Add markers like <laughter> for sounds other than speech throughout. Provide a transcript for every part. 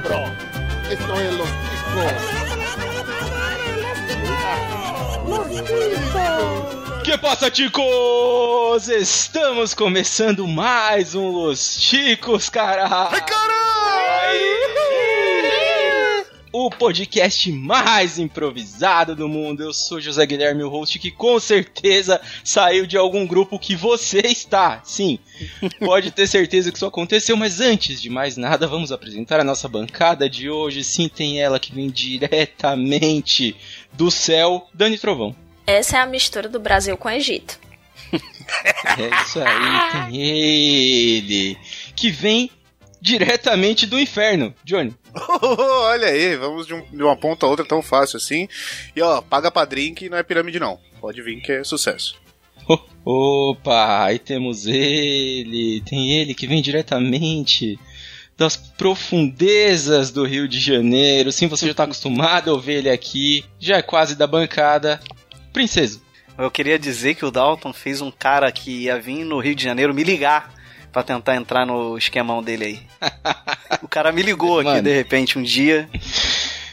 cabrón. Esto es los ticos. Que passa, ticos? Estamos começando mais um Los Ticos, cara! Ai, caralho! O podcast mais improvisado do mundo. Eu sou José Guilherme, o host que com certeza saiu de algum grupo que você está. Sim, pode ter certeza que isso aconteceu, mas antes de mais nada, vamos apresentar a nossa bancada de hoje. Sim, tem ela que vem diretamente do céu, Dani Trovão. Essa é a mistura do Brasil com o Egito. É isso aí, tem ele que vem diretamente do inferno, Johnny. <laughs> Olha aí, vamos de, um, de, uma ponta a outra tão fácil assim. E ó, paga pra drink não é pirâmide não. Pode vir que é sucesso. Opa, aí temos ele. Tem ele que vem diretamente das profundezas do Rio de Janeiro. Sim, você já está acostumado a ouvir ele aqui. Já é quase da bancada. Princesa. Eu queria dizer que o Dalton fez um cara que ia vir no Rio de Janeiro me ligar para tentar entrar no esquemão dele aí. o cara me ligou aqui Mano. de repente um dia.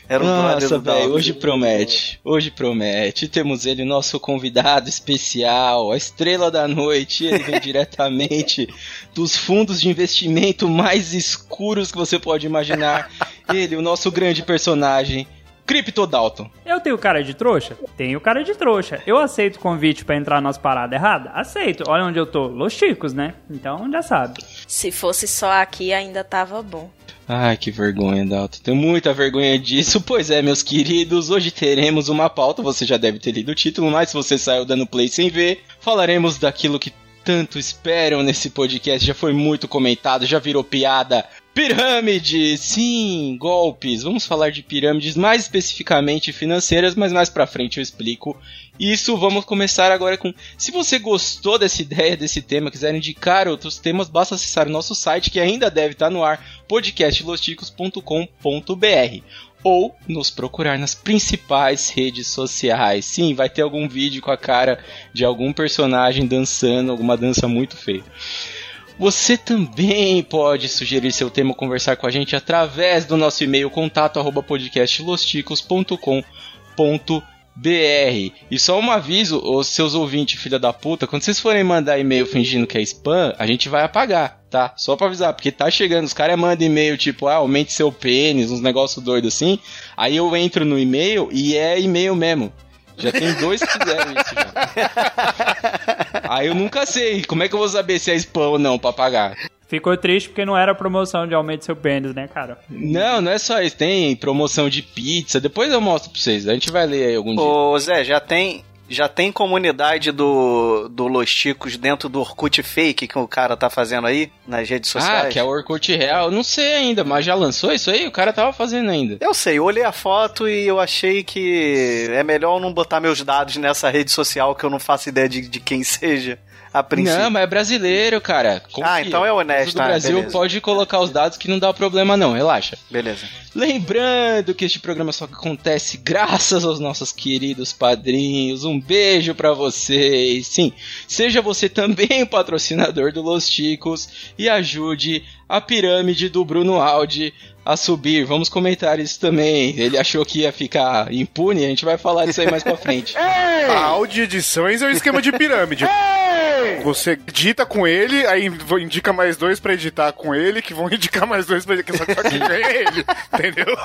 Era um Nossa, velho, hoje promete. Hoje promete. Temos ele, nosso convidado especial, a estrela da noite. Ele vem <laughs> diretamente dos fundos de investimento mais escuros que você pode imaginar. Ele, o nosso grande personagem, Crypto Dalton. Eu tenho cara de trouxa? Tenho cara de trouxa. Eu aceito o convite para entrar nas paradas erradas? Aceito. Olha onde eu tô. Los Chicos, né? Então já sabe. Se fosse só aqui, ainda tava bom. Ai, que vergonha, Dalton. Tenho muita vergonha disso. <laughs> Pois é, meus queridos, hoje teremos uma pauta. Você já deve ter lido o título, mas se você saiu dando play sem ver, falaremos daquilo que tanto esperam nesse podcast. Já foi muito comentado, já virou piada. Pirâmides, sim, golpes. Vamos falar de pirâmides mais especificamente financeiras, mas mais para frente eu explico. Isso vamos começar agora com. Se você gostou dessa ideia, desse tema, quiser indicar outros temas, basta acessar o nosso site que ainda deve estar no ar, podcastlosticos.com.br ou nos procurar nas principais redes sociais. Sim, vai ter algum vídeo com a cara de algum personagem dançando alguma dança muito feia. Você também pode sugerir seu tema conversar com a gente através do nosso e-mail contato E só um aviso, os seus ouvintes, filha da puta, quando vocês forem mandar e-mail fingindo que é spam, a gente vai apagar, tá? Só pra avisar, porque tá chegando, os caras mandam e-mail tipo, ah, aumente seu pênis, uns negócios doidos assim. Aí eu entro no e-mail e é e-mail mesmo. Já tem dois que fizeram isso já. <laughs> Aí eu nunca sei. Como é que eu vou saber se é spam ou não pra pagar? Ficou triste porque não era promoção de aumente seu pênis, né, cara? Não, não é só isso. Tem promoção de pizza. Depois eu mostro pra vocês. A gente vai ler aí algum Ô, dia. Ô, Zé, já tem já tem comunidade do, do Los Ticos dentro do Orkut Fake que o cara tá fazendo aí nas redes ah, sociais? Ah, que é o Orkut Real. Não sei ainda, mas já lançou isso aí? O cara tava fazendo ainda. Eu sei, eu olhei a foto e eu achei que é melhor não botar meus dados nessa rede social que eu não faço ideia de, de quem seja a princípio. Não, mas é brasileiro, cara. Confia. Ah, então é honesto. O ah, Brasil beleza. pode colocar os dados que não dá problema não, relaxa. Beleza. Lembrando que este programa só acontece graças aos nossos queridos padrinhos. Um beijo para vocês. Sim, seja você também o patrocinador do Los Ticos e ajude a pirâmide do Bruno Aldi a subir. Vamos comentar isso também. Ele achou que ia ficar impune, a gente vai falar disso aí mais pra frente. <laughs> a Audi Edições é um esquema de pirâmide. Você edita com ele, aí indica mais dois pra editar com ele, que vão <laughs> indicar mais dois pra editar, só que ganha <laughs> ele, entendeu?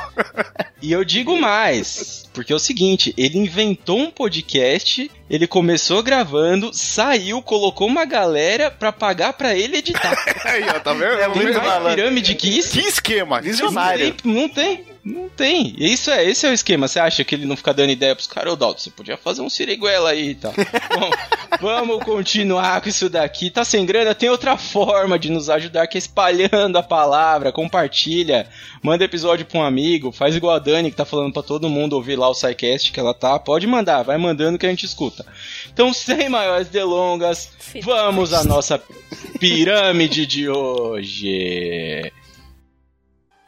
E eu digo mais, porque é o seguinte, ele inventou um podcast, ele começou gravando, saiu, colocou uma galera pra pagar pra ele editar. <laughs> aí, ó, tá vendo? É muito mais pirâmide que isso? Que esquema? Visionário. Não tem, não tem. Não tem. Isso é, esse é o esquema. Você acha que ele não fica dando ideia pros caras? Ô, Dalton, você podia fazer um siriguela aí e tal. Bom, <laughs> vamos continuar com isso daqui. Tá sem grana? Tem outra forma de nos ajudar, que é espalhando a palavra, compartilha, manda episódio pra um amigo, faz igual a Dani, que tá falando pra todo mundo ouvir lá o SciCast que ela tá. Pode mandar, vai mandando que a gente escuta. Então, sem maiores delongas, vamos à nossa pirâmide de hoje.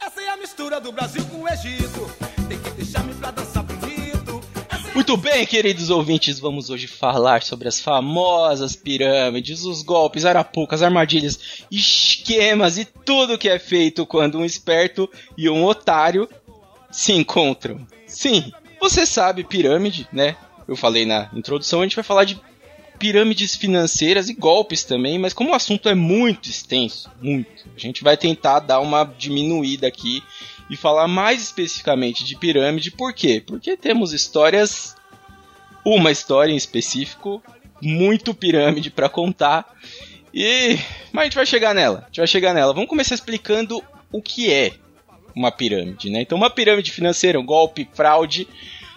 Essa é a mistura do Brasil com o Egito. Tem que deixar-me pra dançar bonito. É Muito bem, queridos ouvintes, vamos hoje falar sobre as famosas pirâmides, os golpes, arapucas, armadilhas, esquemas e tudo que é feito quando um esperto e um otário se encontram. Sim, você sabe pirâmide, né? Eu falei na introdução, a gente vai falar de pirâmides financeiras e golpes também, mas como o assunto é muito extenso, muito, a gente vai tentar dar uma diminuída aqui e falar mais especificamente de pirâmide. Por quê? Porque temos histórias, uma história em específico, muito pirâmide para contar. E mas a gente vai chegar nela. A gente vai chegar nela. Vamos começar explicando o que é uma pirâmide, né? Então, uma pirâmide financeira, um golpe, fraude,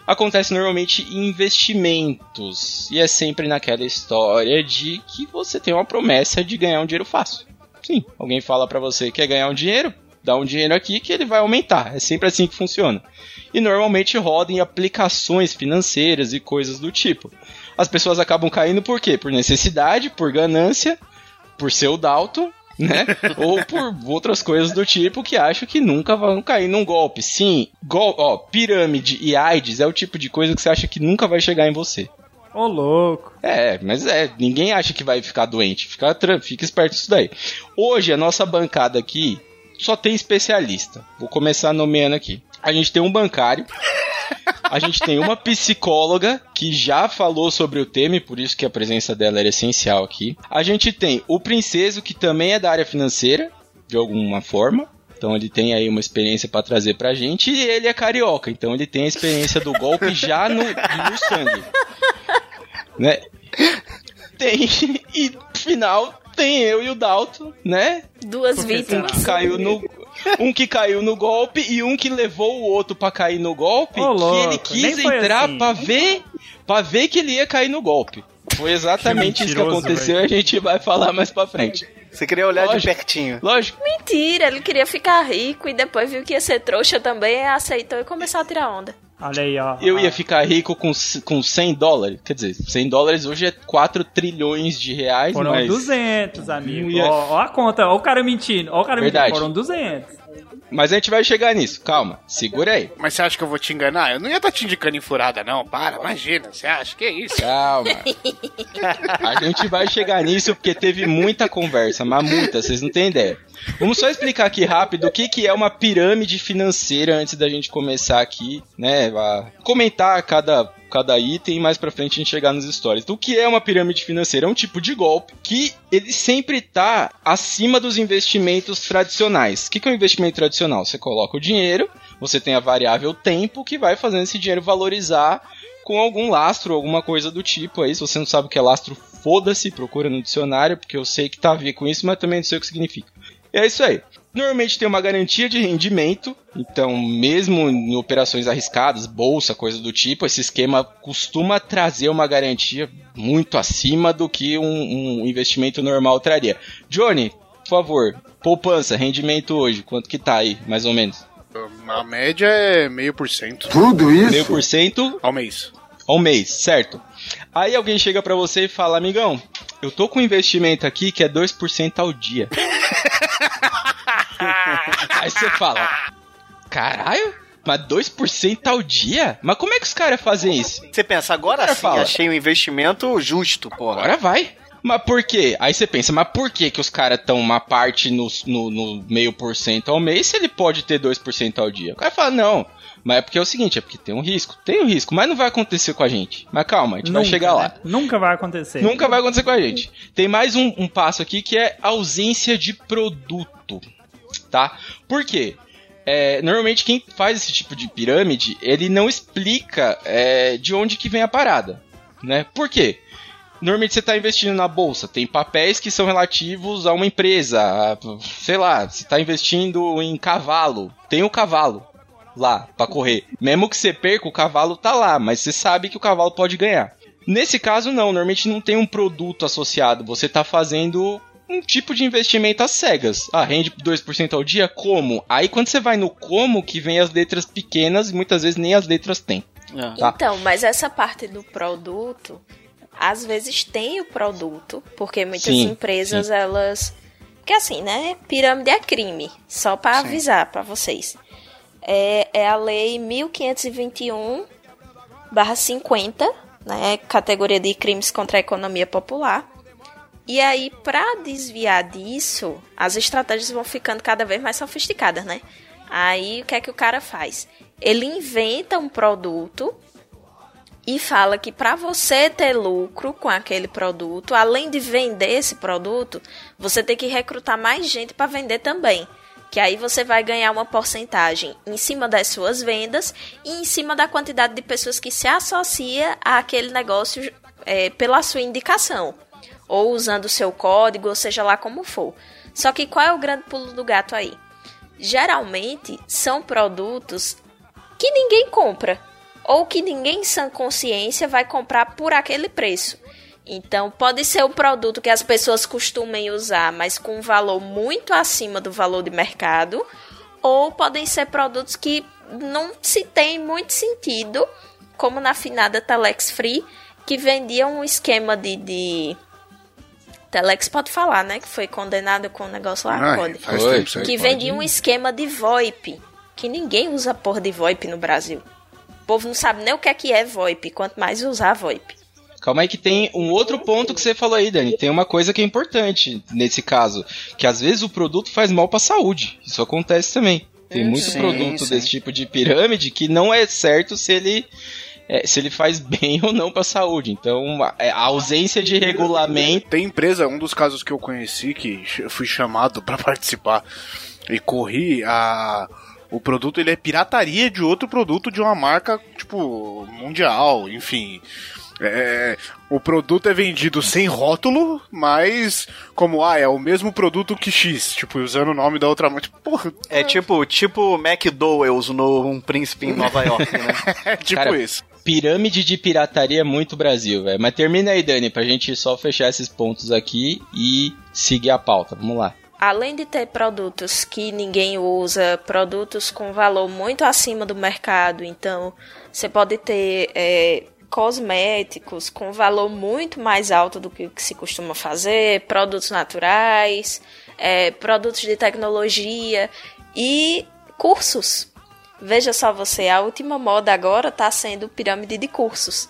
acontece normalmente em investimentos. E é sempre naquela história de que você tem uma promessa de ganhar um dinheiro fácil. Sim, alguém fala para você que quer ganhar um dinheiro, dá um dinheiro aqui que ele vai aumentar. É sempre assim que funciona. E normalmente roda em aplicações financeiras e coisas do tipo. As pessoas acabam caindo por quê? Por necessidade, por ganância, por ser o Dalton, né? Ou por outras coisas do tipo que acham que nunca vão cair num golpe. Sim, gol ó, pirâmide e AIDS é o tipo de coisa que você acha que nunca vai chegar em você. Ô, oh, louco. É, mas é, ninguém acha que vai ficar doente. Fica, fica esperto isso daí. Hoje, a nossa bancada aqui só tem especialista. Vou começar nomeando aqui. A gente tem um bancário, a gente tem uma psicóloga que já falou sobre o tema e por isso que a presença dela era essencial aqui. A gente tem o princeso que também é da área financeira, de alguma forma. Então ele tem aí uma experiência para trazer pra gente e ele é carioca, então ele tem a experiência do golpe já no, no sangue. Né? Tem e final tem eu e o Dalton, né? Duas Porque vítimas. Que caiu no um que caiu no golpe e um que levou o outro para cair no golpe, oh, que ele quis entrar assim. para ver, para ver que ele ia cair no golpe. Foi exatamente que isso que aconteceu, e a gente vai falar mais para frente. Você queria olhar Lógico. de pertinho. Lógico. Mentira, ele queria ficar rico e depois viu que ia ser trouxa também, aceitou e começou a tirar onda. Olha aí, ó. Eu ia ficar rico com, com 100 dólares. Quer dizer, 100 dólares hoje é 4 trilhões de reais, Foram mas... 200, amigo. Ia... Ó, ó, a conta, ó o cara mentindo. Ó o cara Verdade. mentindo. Foram 200. Mas a gente vai chegar nisso, calma, segura aí. Mas você acha que eu vou te enganar? Eu não ia estar tá te indicando em furada, não. Para, imagina, você acha? Que isso? Calma. <laughs> a gente vai chegar nisso porque teve muita conversa, mas muita, vocês não têm ideia. Vamos só explicar aqui rápido o que, que é uma pirâmide financeira antes da gente começar aqui, né? A comentar cada cada item e mais pra frente a gente chegar nas histórias. Então, o que é uma pirâmide financeira? É um tipo de golpe que ele sempre tá acima dos investimentos tradicionais. O que é um investimento tradicional? Você coloca o dinheiro, você tem a variável tempo que vai fazendo esse dinheiro valorizar com algum lastro, alguma coisa do tipo aí. Se você não sabe o que é lastro, foda-se, procura no dicionário, porque eu sei que tá a ver com isso, mas também não sei o que significa. E é isso aí. Normalmente tem uma garantia de rendimento, então mesmo em operações arriscadas, bolsa, coisa do tipo, esse esquema costuma trazer uma garantia muito acima do que um, um investimento normal traria. Johnny, por favor, poupança, rendimento hoje, quanto que tá aí, mais ou menos? A média é meio por cento. Tudo isso? Meio por cento? Ao mês. Ao mês, certo. Aí alguém chega para você e fala, amigão, eu tô com um investimento aqui que é 2% ao dia. <laughs> <laughs> Aí você fala, caralho? Mas 2% ao dia? Mas como é que os caras fazem isso? Você pensa, agora sim, fala, achei um investimento justo, porra. Agora vai. Mas por quê? Aí você pensa, mas por que que os caras estão uma parte no, no, no, meio por cento ao mês se ele pode ter 2% ao dia? O cara fala, não, mas é porque é o seguinte, é porque tem um risco. Tem um risco, mas não vai acontecer com a gente. Mas calma, a gente Nunca, vai chegar lá. Né? Nunca vai acontecer. Nunca vai acontecer com a gente. Tem mais um, um passo aqui que é ausência de produto. Tá? Por quê? É, normalmente quem faz esse tipo de pirâmide, ele não explica é, de onde que vem a parada. Né? Por quê? Normalmente você está investindo na bolsa, tem papéis que são relativos a uma empresa, a, sei lá, você está investindo em cavalo, tem o cavalo lá para correr. Mesmo que você perca, o cavalo tá lá, mas você sabe que o cavalo pode ganhar. Nesse caso, não, normalmente não tem um produto associado, você está fazendo um tipo de investimento às cegas. Ah, rende 2% ao dia? Como? Aí quando você vai no como, que vem as letras pequenas e muitas vezes nem as letras tem. É. Tá? Então, mas essa parte do produto às vezes tem o produto, porque muitas sim, empresas sim. elas que assim, né? Pirâmide é crime, só para avisar para vocês. É, é a lei 1521 50, né, categoria de crimes contra a economia popular. E aí, para desviar disso, as estratégias vão ficando cada vez mais sofisticadas, né? Aí, o que é que o cara faz? Ele inventa um produto e fala que para você ter lucro com aquele produto, além de vender esse produto, você tem que recrutar mais gente para vender também. Que aí você vai ganhar uma porcentagem em cima das suas vendas e em cima da quantidade de pessoas que se associa àquele negócio é, pela sua indicação, ou usando o seu código, ou seja lá como for. Só que qual é o grande pulo do gato aí? Geralmente são produtos que ninguém compra ou que ninguém sem consciência vai comprar por aquele preço. Então, pode ser o produto que as pessoas costumem usar, mas com um valor muito acima do valor de mercado, ou podem ser produtos que não se tem muito sentido, como na finada Telex Free, que vendia um esquema de, de... Telex pode falar, né? Que foi condenado com o negócio lá, Ai, pode. faz Foi. Que vendia um esquema de VoIP, que ninguém usa porra de VoIP no Brasil. O povo não sabe nem o que é que é VoIP, quanto mais usar VoIP. Calma aí que tem um outro ponto que você falou aí, Dani. Tem uma coisa que é importante nesse caso, que às vezes o produto faz mal para a saúde. Isso acontece também. Tem muito Sim, produto sim. desse tipo de pirâmide que não é certo se ele é, se ele faz bem <laughs> ou não para a saúde. Então, a, a ausência de regulamento Tem empresa, um dos casos que eu conheci, que eu fui chamado <laughs> pra participar e corri, a, o produto ele é pirataria de outro produto de uma marca, tipo, mundial, enfim. É, o produto é vendido sem rótulo, mas como, ah, é o mesmo produto que X, tipo, usando o nome da outra marca. Tipo, porra, É tipo, tipo McDowell's no Um Príncipe em Nova York, né? <laughs> é tipo Cara, isso. Pirâmide de pirataria é muito Brasil, velho. Mas termina aí, Dani, pra gente só fechar esses pontos aqui e seguir a pauta. Vamos lá. Além de ter produtos que ninguém usa, produtos com valor muito acima do mercado, então você pode ter é, cosméticos com valor muito mais alto do que, se costuma fazer, produtos naturais, é, produtos de tecnologia e cursos. Veja só você, a última moda agora está sendo pirâmide de cursos.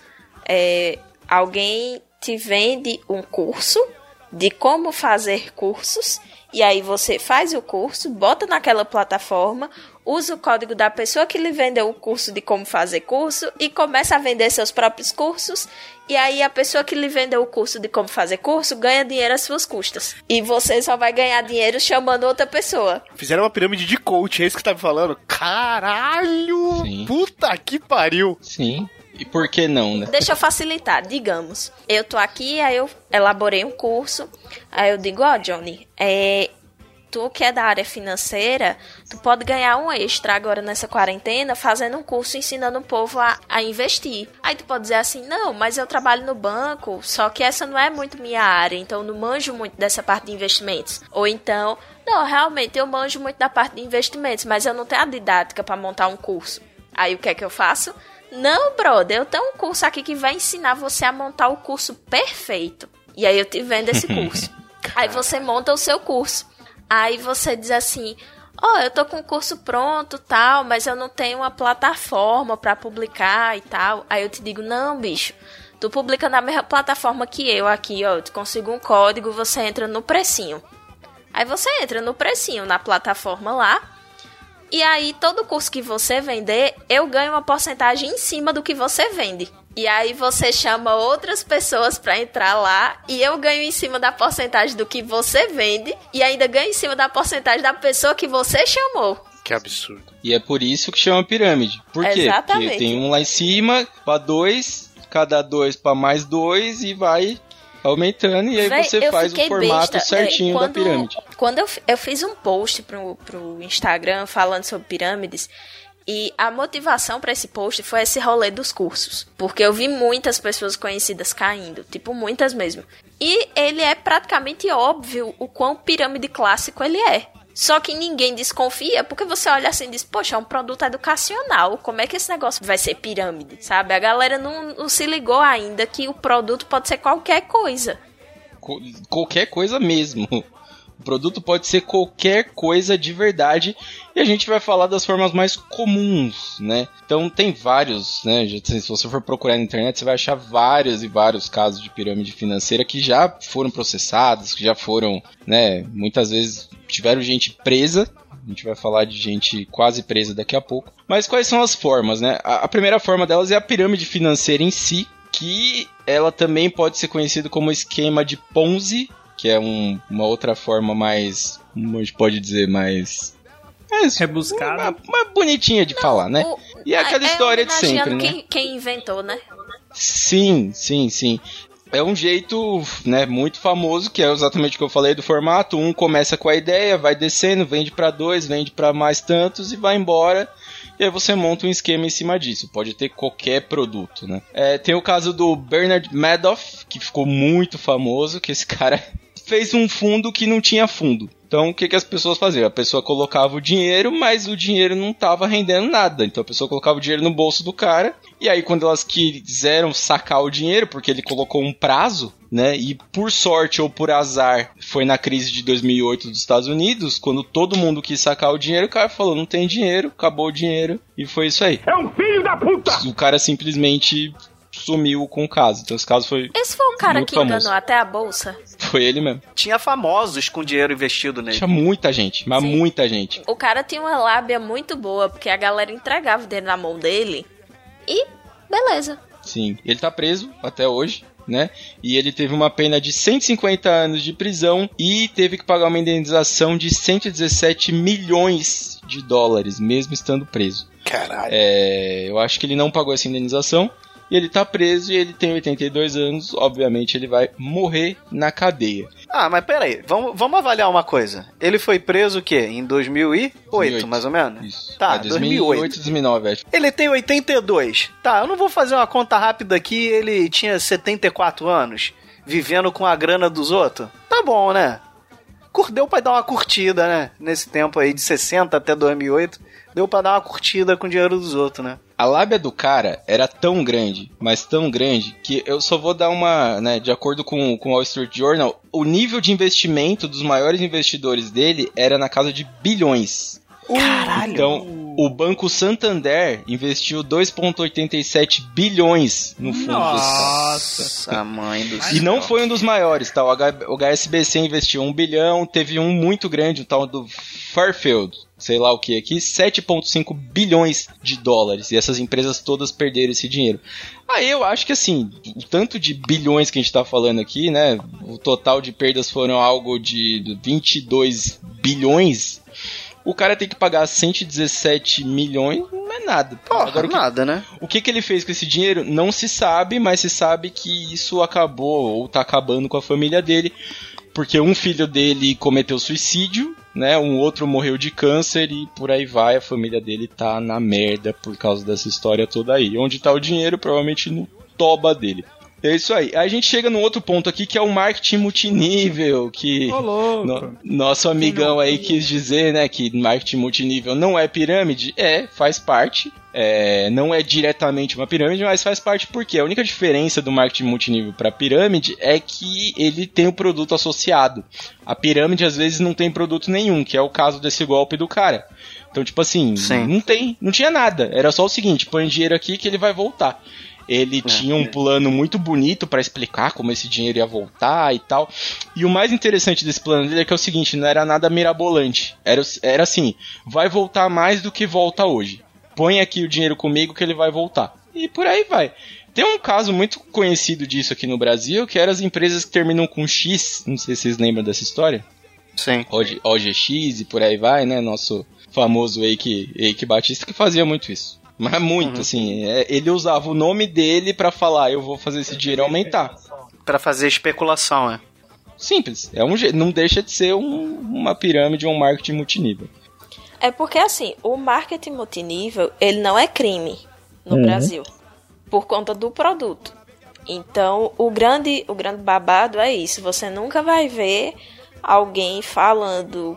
É, alguém te vende um curso de como fazer cursos e aí você faz o curso, bota naquela plataforma, usa o código da pessoa que lhe vendeu o curso de como fazer curso e começa a vender seus próprios cursos. E aí a pessoa que lhe vendeu o curso de como fazer curso ganha dinheiro às suas custas. E você só vai ganhar dinheiro chamando outra pessoa. Fizeram uma pirâmide de coach, é isso que tá me falando? Caralho! Sim. Puta que pariu! Sim. E por que não, né? Deixa eu facilitar, digamos. Eu tô aqui, aí eu elaborei um curso. Aí eu digo, ó, Johnny, é, tu que é da área financeira, tu pode ganhar um extra agora nessa quarentena fazendo um curso ensinando o povo a, a investir. Aí tu pode dizer assim, não, mas eu trabalho no banco, só que essa não é muito minha área, então eu não manjo muito dessa parte de investimentos. Ou então, não, realmente eu manjo muito da parte de investimentos, mas eu não tenho a didática para montar um curso. Aí o que é que eu faço? Não, brother, eu tenho um curso aqui que vai ensinar você a montar o curso perfeito. E aí eu te vendo esse <laughs> curso. aí você monta o seu curso. Aí você diz assim: Ó, oh, eu tô com o curso pronto, tal, mas eu não tenho uma plataforma para publicar e tal. Aí eu te digo: "Não, bicho. Tu publica na mesma plataforma que eu aqui, ó, eu te consigo um código, você entra no precinho. Aí você entra no precinho na plataforma lá. E aí todo curso que você vender, eu ganho uma porcentagem em cima do que você vende. E aí você chama outras pessoas para entrar lá e eu ganho em cima da porcentagem do que você vende e ainda ganho em cima da porcentagem da pessoa que você chamou. Que absurdo. E é por isso que chama pirâmide. Por quê? Exatamente. Porque tem um lá em cima para dois, cada dois para mais dois e vai aumentando e aí Véi, você faz o formato besta, certinho quando- da pirâmide. Quando eu, eu fiz um post pro, pro Instagram falando sobre pirâmides, e a motivação para esse post foi esse rolê dos cursos. Porque eu vi muitas pessoas conhecidas caindo, tipo, muitas mesmo. E ele é praticamente óbvio o quão pirâmide clássico ele é. Só que ninguém desconfia, porque você olha assim e diz, poxa, é um produto educacional, como é que esse negócio vai ser pirâmide, sabe? A galera não, não se ligou ainda que o produto pode ser qualquer coisa. Co- qualquer coisa mesmo. Produto pode ser qualquer coisa de verdade e a gente vai falar das formas mais comuns, né? Então tem vários, né? Se você for procurar na internet, você vai achar vários e vários casos de pirâmide financeira que já foram processados, que já foram, né? Muitas vezes tiveram gente presa a gente vai falar de gente quase presa daqui a pouco. Mas quais são as formas, né? A, primeira forma delas é a pirâmide financeira em si, que ela também pode ser conhecida como esquema de Ponzi, que é um, uma outra forma mais, como a gente pode dizer, mais mais rebuscada, uma, uma bonitinha de Não, falar, né? O, e é aquela é história de sempre, né? Quem, quem inventou, né? Sim, sim, sim é um jeito, né, muito famoso, que é exatamente o que eu falei do formato. Um começa com a ideia, vai descendo, vende para dois, vende para mais tantos e vai embora. E aí você monta um esquema em cima disso. Pode ter qualquer produto, né? É, tem o caso do Bernard Madoff, que ficou muito famoso, que esse <laughs> cara fez um fundo que não tinha fundo. Então, o que, que as pessoas faziam? A pessoa colocava o dinheiro, mas o dinheiro não estava rendendo nada. Então, a pessoa colocava o dinheiro no bolso do cara. E aí, quando elas quiseram sacar o dinheiro, porque ele colocou um prazo, né? E por sorte ou por azar, foi na crise de 2008 dos Estados Unidos, quando todo mundo quis sacar o dinheiro, o cara falou: não tem dinheiro, acabou o dinheiro. E foi isso aí. É um filho da puta! O cara simplesmente sumiu com o caso. Então esse caso foi. Esse foi o cara que famoso. enganou até a bolsa. Foi ele mesmo. Tinha famosos com dinheiro investido nele. Tinha muita gente, mas Sim. muita gente. O cara tinha uma lábia muito boa, porque a galera entregava o dinheiro na mão dele e beleza. Sim, ele tá preso até hoje. Né? E ele teve uma pena de 150 anos de prisão e teve que pagar uma indenização de 117 milhões de dólares, mesmo estando preso. Caralho. É, eu acho que ele não pagou essa indenização e ele tá preso e ele tem 82 anos, obviamente ele vai morrer na cadeia. Ah, mas peraí, vamos, vamos avaliar uma coisa. Ele foi preso o quê? Em 2008, 2008. mais ou menos? Isso. Tá, é 2008. 2008, 2009, acho. Ele tem 82. Tá, eu não vou fazer uma conta rápida aqui, ele tinha 74 anos, vivendo com a grana dos outros. Tá bom, né? Deu pra dar uma curtida, né? Nesse tempo aí, de 60 até 2008, deu pra dar uma curtida com o dinheiro dos outros, né? A lábia do cara era tão grande, mas tão grande, que eu só vou dar uma, né, de acordo com, com o Wall Street Journal, o nível de investimento dos maiores investidores dele era na casa de bilhões. Caralho! Então, o Banco Santander investiu 2,87 bilhões no fundo Nossa, mãe do céu. E não foi um dos maiores, tá? O, HSBC investiu um bilhão, teve um muito grande, o tal do Fairfield, sei lá o que aqui, 7,5 bilhões de dólares. E essas empresas todas perderam esse dinheiro. Aí eu acho que assim, o tanto de bilhões que a gente está falando aqui, né? O total de perdas foram algo de 22 bilhões. O cara tem que pagar 117 milhões, não é nada. Porra, Agora, nada, que, né? O que, que ele fez com esse dinheiro não se sabe, mas se sabe que isso acabou ou tá acabando com a família dele. Porque um filho dele cometeu suicídio né? Um outro morreu de câncer e por aí vai, a família dele tá na merda por causa dessa história toda aí. Onde tá o dinheiro? Provavelmente no toba dele. É isso aí. Aí a gente chega num outro ponto aqui que é o marketing multinível, que no, nosso amigão aí quis dizer, né, que marketing multinível não é pirâmide. É, faz parte. É, não é diretamente uma pirâmide, mas faz parte porque a única diferença do marketing multinível para pirâmide é que ele tem o produto associado. A pirâmide às vezes não tem produto nenhum, que é o caso desse golpe do cara. Então, tipo assim, Sim. não tem, não tinha nada. Era só o seguinte, põe dinheiro aqui que ele vai voltar. Ele é, tinha um plano muito bonito para explicar como esse dinheiro ia voltar e tal. E o mais interessante desse plano dele é que é o seguinte, não era nada mirabolante. Era, era assim, vai voltar mais do que volta hoje põe aqui o dinheiro comigo que ele vai voltar. E por aí vai. Tem um caso muito conhecido disso aqui no Brasil, que eram as empresas que terminam com X. Não sei se vocês lembram dessa história. Sim. OG, OGX e por aí vai, né? Nosso famoso Eike, Eike Batista que fazia muito isso. Mas muito, uhum. assim. É, ele usava o nome dele para falar, eu vou fazer esse dinheiro aumentar. para fazer especulação, é. Simples. É um, não deixa de ser um, uma pirâmide, um marketing multinível. É porque assim, o marketing multinível, ele não é crime no uhum. Brasil, por conta do produto. Então, o grande, o grande babado é isso, você nunca vai ver alguém falando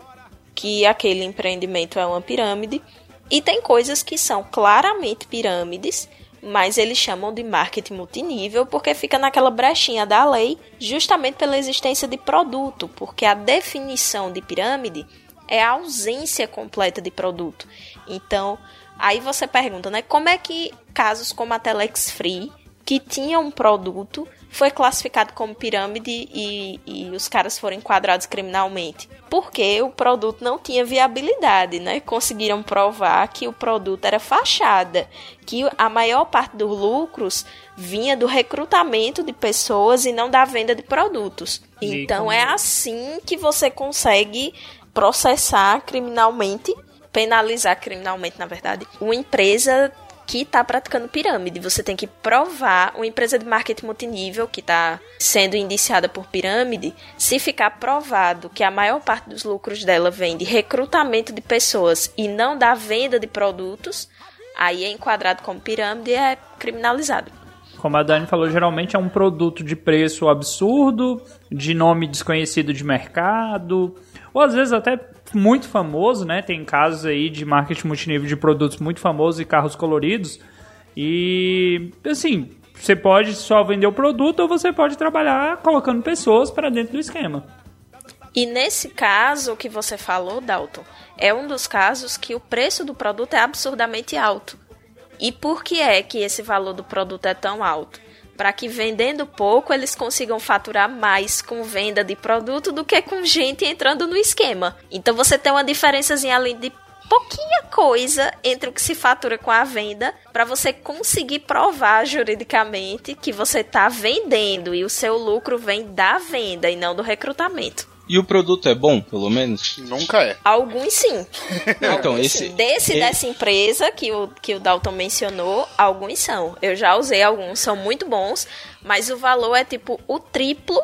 que aquele empreendimento é uma pirâmide, e tem coisas que são claramente pirâmides, mas eles chamam de marketing multinível porque fica naquela brechinha da lei, justamente pela existência de produto, porque a definição de pirâmide é a ausência completa de produto. Então, aí você pergunta, né, como é que casos como a Telex Free, que tinha um produto, foi classificado como pirâmide e, e os caras foram enquadrados criminalmente? Porque o produto não tinha viabilidade, né? Conseguiram provar que o produto era fachada, que a maior parte dos lucros vinha do recrutamento de pessoas e não da venda de produtos. Então é assim que você consegue processar criminalmente, penalizar criminalmente, na verdade, uma empresa que está praticando pirâmide. Você tem que provar, uma empresa de marketing multinível que está sendo indiciada por pirâmide, se ficar provado que a maior parte dos lucros dela vem de recrutamento de pessoas e não da venda de produtos, aí é enquadrado como pirâmide e é criminalizado. Como a Dani falou, geralmente é um produto de preço absurdo, de nome desconhecido de mercado, ou às vezes até muito famoso, né? Tem casos aí de marketing multinível de produtos muito famosos e carros coloridos. E assim, você pode só vender o produto ou você pode trabalhar colocando pessoas para dentro do esquema. E nesse caso que você falou, Dalton, é um dos casos que o preço do produto é absurdamente alto. E por que é que esse valor do produto é tão alto? Para que vendendo pouco eles consigam faturar mais com venda de produto do que com gente entrando no esquema. Então você tem uma diferençazinha além de pouquinha coisa entre o que se fatura com a venda para você conseguir provar juridicamente que você está vendendo e o seu lucro vem da venda e não do recrutamento. E o produto é bom, pelo menos? Nunca é. Alguns sim. <laughs> Então, Alguns esse- sim. Desse e- dessa empresa que o, que o Dalton mencionou, alguns são. Eu já usei alguns, são muito bons, mas o valor é tipo o triplo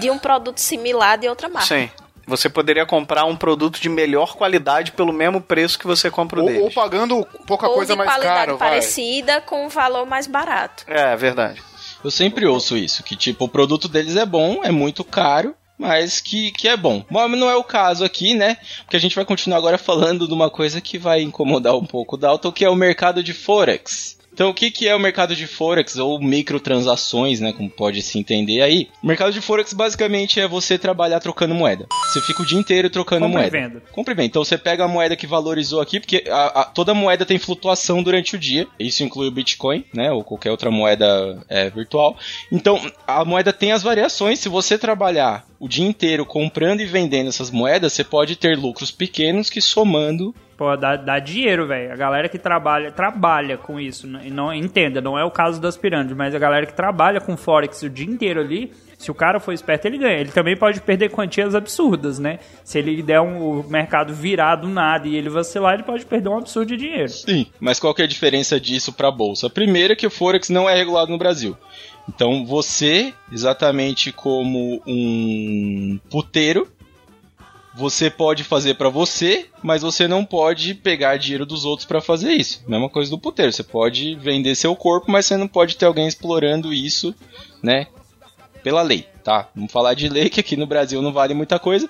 de um produto similar de outra marca. Sim. Você poderia comprar um produto de melhor qualidade pelo mesmo preço que você compra o Ou, ou pagando pouca Ou coisa de mais qualidade caro, vai. parecida com um valor mais barato. É, é verdade. Eu sempre ouço isso, que tipo, o produto deles é bom, é muito caro, mas que, que é bom. Mas não é o caso aqui, né? Porque a gente vai continuar agora falando de uma coisa que vai incomodar um pouco o Dalton, que é o mercado de Forex. Então, o que, que é o mercado de Forex, ou microtransações, né? Como pode se entender aí. O mercado de Forex basicamente é você trabalhar trocando moeda. Você fica o dia inteiro trocando Compra e moeda. venda. Compre e venda. Então você pega a moeda que valorizou aqui, porque a- a- toda moeda tem flutuação durante o dia. Isso inclui o Bitcoin, né? Ou qualquer outra moeda é, virtual. Então a moeda tem as variações. Se você trabalhar o dia inteiro comprando e vendendo essas moedas, você pode ter lucros pequenos que somando. Pô, dá, dá dinheiro, velho. A galera que trabalha, trabalha com isso. E não entenda, não é o caso das pirâmides, mas a galera que trabalha com Forex o dia inteiro ali, se o cara for esperto, ele ganha. Ele também pode perder quantias absurdas, né? Se ele der um, o mercado virar do nada e ele vacilar, ele pode perder um absurdo de dinheiro. Sim. Mas qual que é a diferença disso para a bolsa? A primeira é que o Forex não é regulado no Brasil. Então você, exatamente como um puteiro, você pode fazer pra você, mas você não pode pegar dinheiro dos outros pra fazer isso. Mesma coisa do puteiro, você pode vender seu corpo, mas você não pode ter alguém explorando isso, né? Pela lei, tá? Vamos falar de lei que aqui no Brasil não vale muita coisa,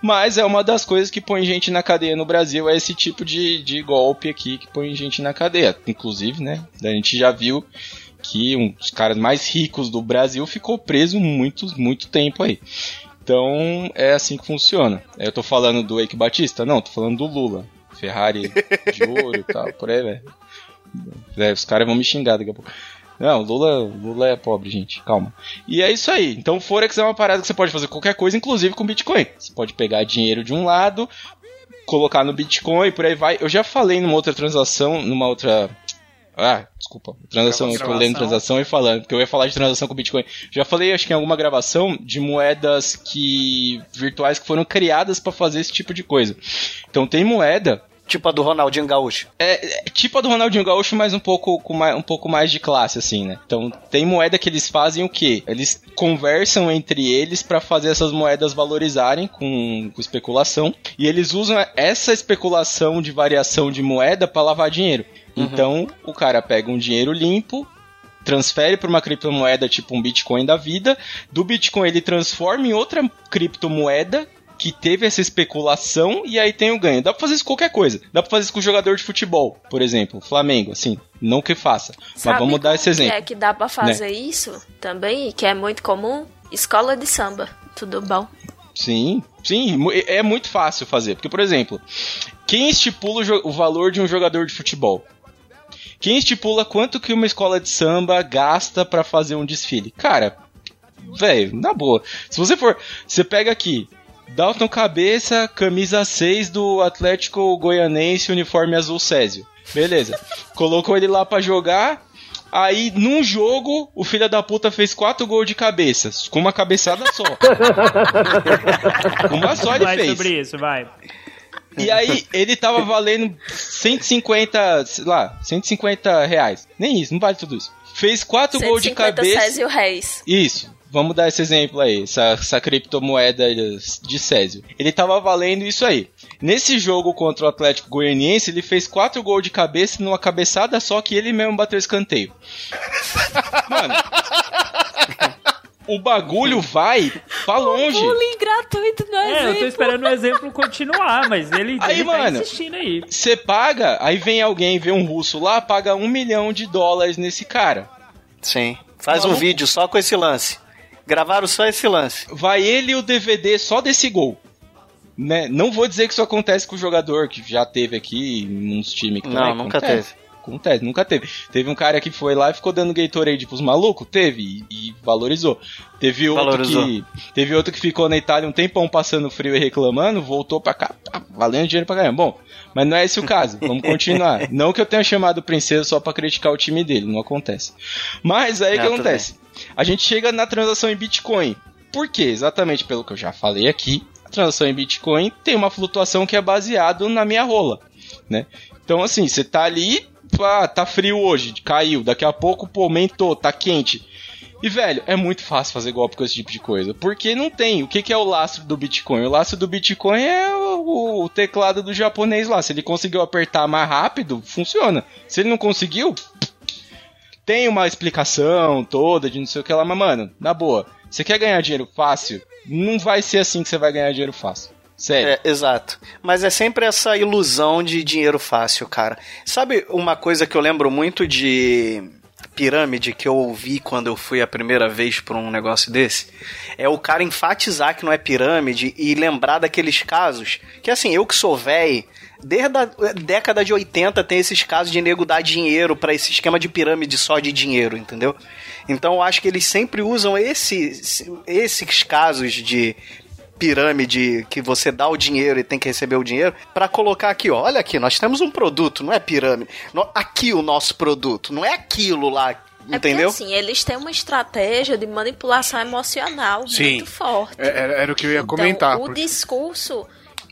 mas é uma das coisas que põe gente na cadeia no Brasil, é esse tipo de, de golpe aqui que põe gente na cadeia. Inclusive, né? A gente já viu que um dos caras mais ricos do Brasil ficou preso muito, muito tempo aí. Então é assim que funciona. Eu tô falando do Eike Batista? Não, tô falando do Lula. Ferrari de ouro e tal, por aí, velho. É, os caras vão me xingar daqui a pouco. Não, Lula, Lula é pobre, gente. Calma. E é isso aí. Então, Forex é uma parada que você pode fazer qualquer coisa, inclusive com Bitcoin. Você pode pegar dinheiro de um lado, colocar no Bitcoin, por aí vai. Eu já falei numa outra transação, numa outra. Ah, desculpa. Transação, eu tô Gravação. lendo transação e falando, porque eu ia falar de transação com Bitcoin. Já falei, acho que em alguma gravação, de moedas que virtuais que foram criadas para fazer esse tipo de coisa. Então tem moeda Tipo a do Ronaldinho Gaúcho. é, é tipo a do Ronaldinho Gaúcho, mas um pouco, com mais, um pouco mais de classe, assim, né? Então, tem moeda que eles fazem o quê? Eles conversam entre eles pra fazer essas moedas valorizarem com, com especulação. E eles usam essa especulação de variação de moeda pra lavar dinheiro. Então, o cara pega um dinheiro limpo, transfere para uma criptomoeda tipo um Bitcoin da vida, do Bitcoin ele transforma em outra criptomoeda que teve essa especulação e aí tem o ganho. Dá pra fazer isso com qualquer coisa. Dá pra fazer isso com jogador de futebol, por exemplo, Flamengo, assim, não que faça. Sabe mas vamos dar esse exemplo. é que dá pra fazer isso também, que é muito comum? Escola de samba. Tudo bom? Sim, sim, mu- é muito fácil fazer. Porque, por exemplo, quem estipula o valor de um jogador de futebol? Quem estipula quanto que uma escola de samba gasta pra fazer um desfile? Cara, velho, na boa. Se você for, você pega aqui, Dalton Cabeça, camisa 6 do Atlético Goianense, uniforme azul Césio. Beleza. <laughs> Colocou ele lá pra jogar. Aí, num jogo, o filho da puta fez quatro gols de cabeça. Com uma cabeçada só. <laughs> uma só ele vai fez. sobre isso, vai. E aí, ele tava valendo 150, sei lá, 150 reais. Nem isso, não vale tudo isso. Fez quatro gols de 150 cabeça. Césio Reis. Isso. Vamos dar esse exemplo aí, essa, essa criptomoeda de Césio. Ele tava valendo isso aí. Nesse jogo contra o Atlético Goianiense, ele fez quatro gols de cabeça numa cabeçada só que ele mesmo bateu escanteio. <laughs> Mano, o bagulho vai pra longe. Bullying gratuito no É, eu tô exemplo. esperando o exemplo continuar, mas ele, Aí, ele tá mano, insistindo aí. Você paga, aí vem alguém, vê um russo lá, paga um milhão de dólares nesse cara. Sim. Faz um Maluco. vídeo só com esse lance. Gravaram só esse lance. vai ele e o DVD só desse gol. Né? Não vou dizer que isso acontece com o jogador que já teve aqui nos times que Não, nunca acontece. teve. Acontece, nunca teve. Teve um cara que foi lá e ficou dando Gatorade pros malucos? Teve, e, e valorizou. Teve outro Valorizou. que. Teve outro que ficou na Itália um tempão passando frio e reclamando, voltou pra cá, pá, valendo dinheiro pra caramba. Bom, mas não é esse o caso. Vamos <laughs> continuar. não que eu tenha chamado o Princesa só pra criticar o time dele, não acontece. Mas aí o que acontece? A gente chega na transação em Bitcoin. Por quê? Exatamente pelo que eu já falei aqui. A transação em Bitcoin tem uma flutuação que é baseado na minha rola, né? Então assim, você tá ali, pá, tá frio hoje, caiu, daqui a pouco, pô, aumentou, tá quente. E, velho, é muito fácil fazer golpe com esse tipo de coisa. Porque não tem. O que, que é o lastro do Bitcoin? O lastro do Bitcoin é o, o teclado do japonês lá. Se ele conseguiu apertar mais rápido, funciona. Se ele não conseguiu, tem uma explicação toda de não sei o que lá, mas, mano, na boa, você quer ganhar dinheiro fácil? Não vai ser assim que você vai ganhar dinheiro fácil. Sério. É, exato. Mas é sempre essa ilusão de dinheiro fácil, cara. Sabe uma coisa que eu lembro muito de pirâmide que eu ouvi quando eu fui a primeira vez pra um negócio desse? É o cara enfatizar que não é pirâmide e lembrar daqueles casos que, assim, eu que sou velho. Desde a década de 80 tem esses casos de nego dar dinheiro pra esse esquema de pirâmide só de dinheiro, entendeu? Então eu acho que eles sempre usam esse, esses casos de pirâmide que você dá o dinheiro e tem que receber o dinheiro pra colocar aqui, ó, olha aqui, nós temos um produto, não é pirâmide. Aqui o nosso produto, não é aquilo lá, É entendeu? porque, assim, eles têm uma estratégia de manipulação emocional Sim. muito forte. É- Era, era o que eu ia comentar. Então, o porque- discurso.